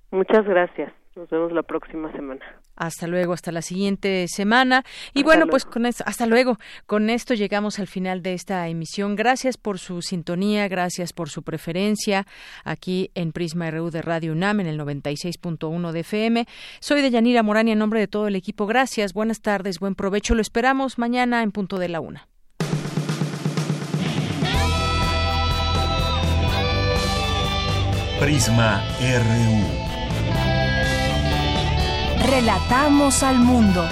Muchas gracias. Nos vemos la próxima semana. Hasta luego, hasta la siguiente semana. Y hasta bueno, luego. pues con esto, hasta luego. Con esto llegamos al final de esta emisión. Gracias por su sintonía, gracias por su preferencia aquí en Prisma RU de Radio UNAM en el 96.1 de FM. Soy de Yanira Morani en nombre de todo el equipo. Gracias, buenas tardes, buen provecho. Lo esperamos mañana en punto de la una. Prisma RU. Relatamos al mundo.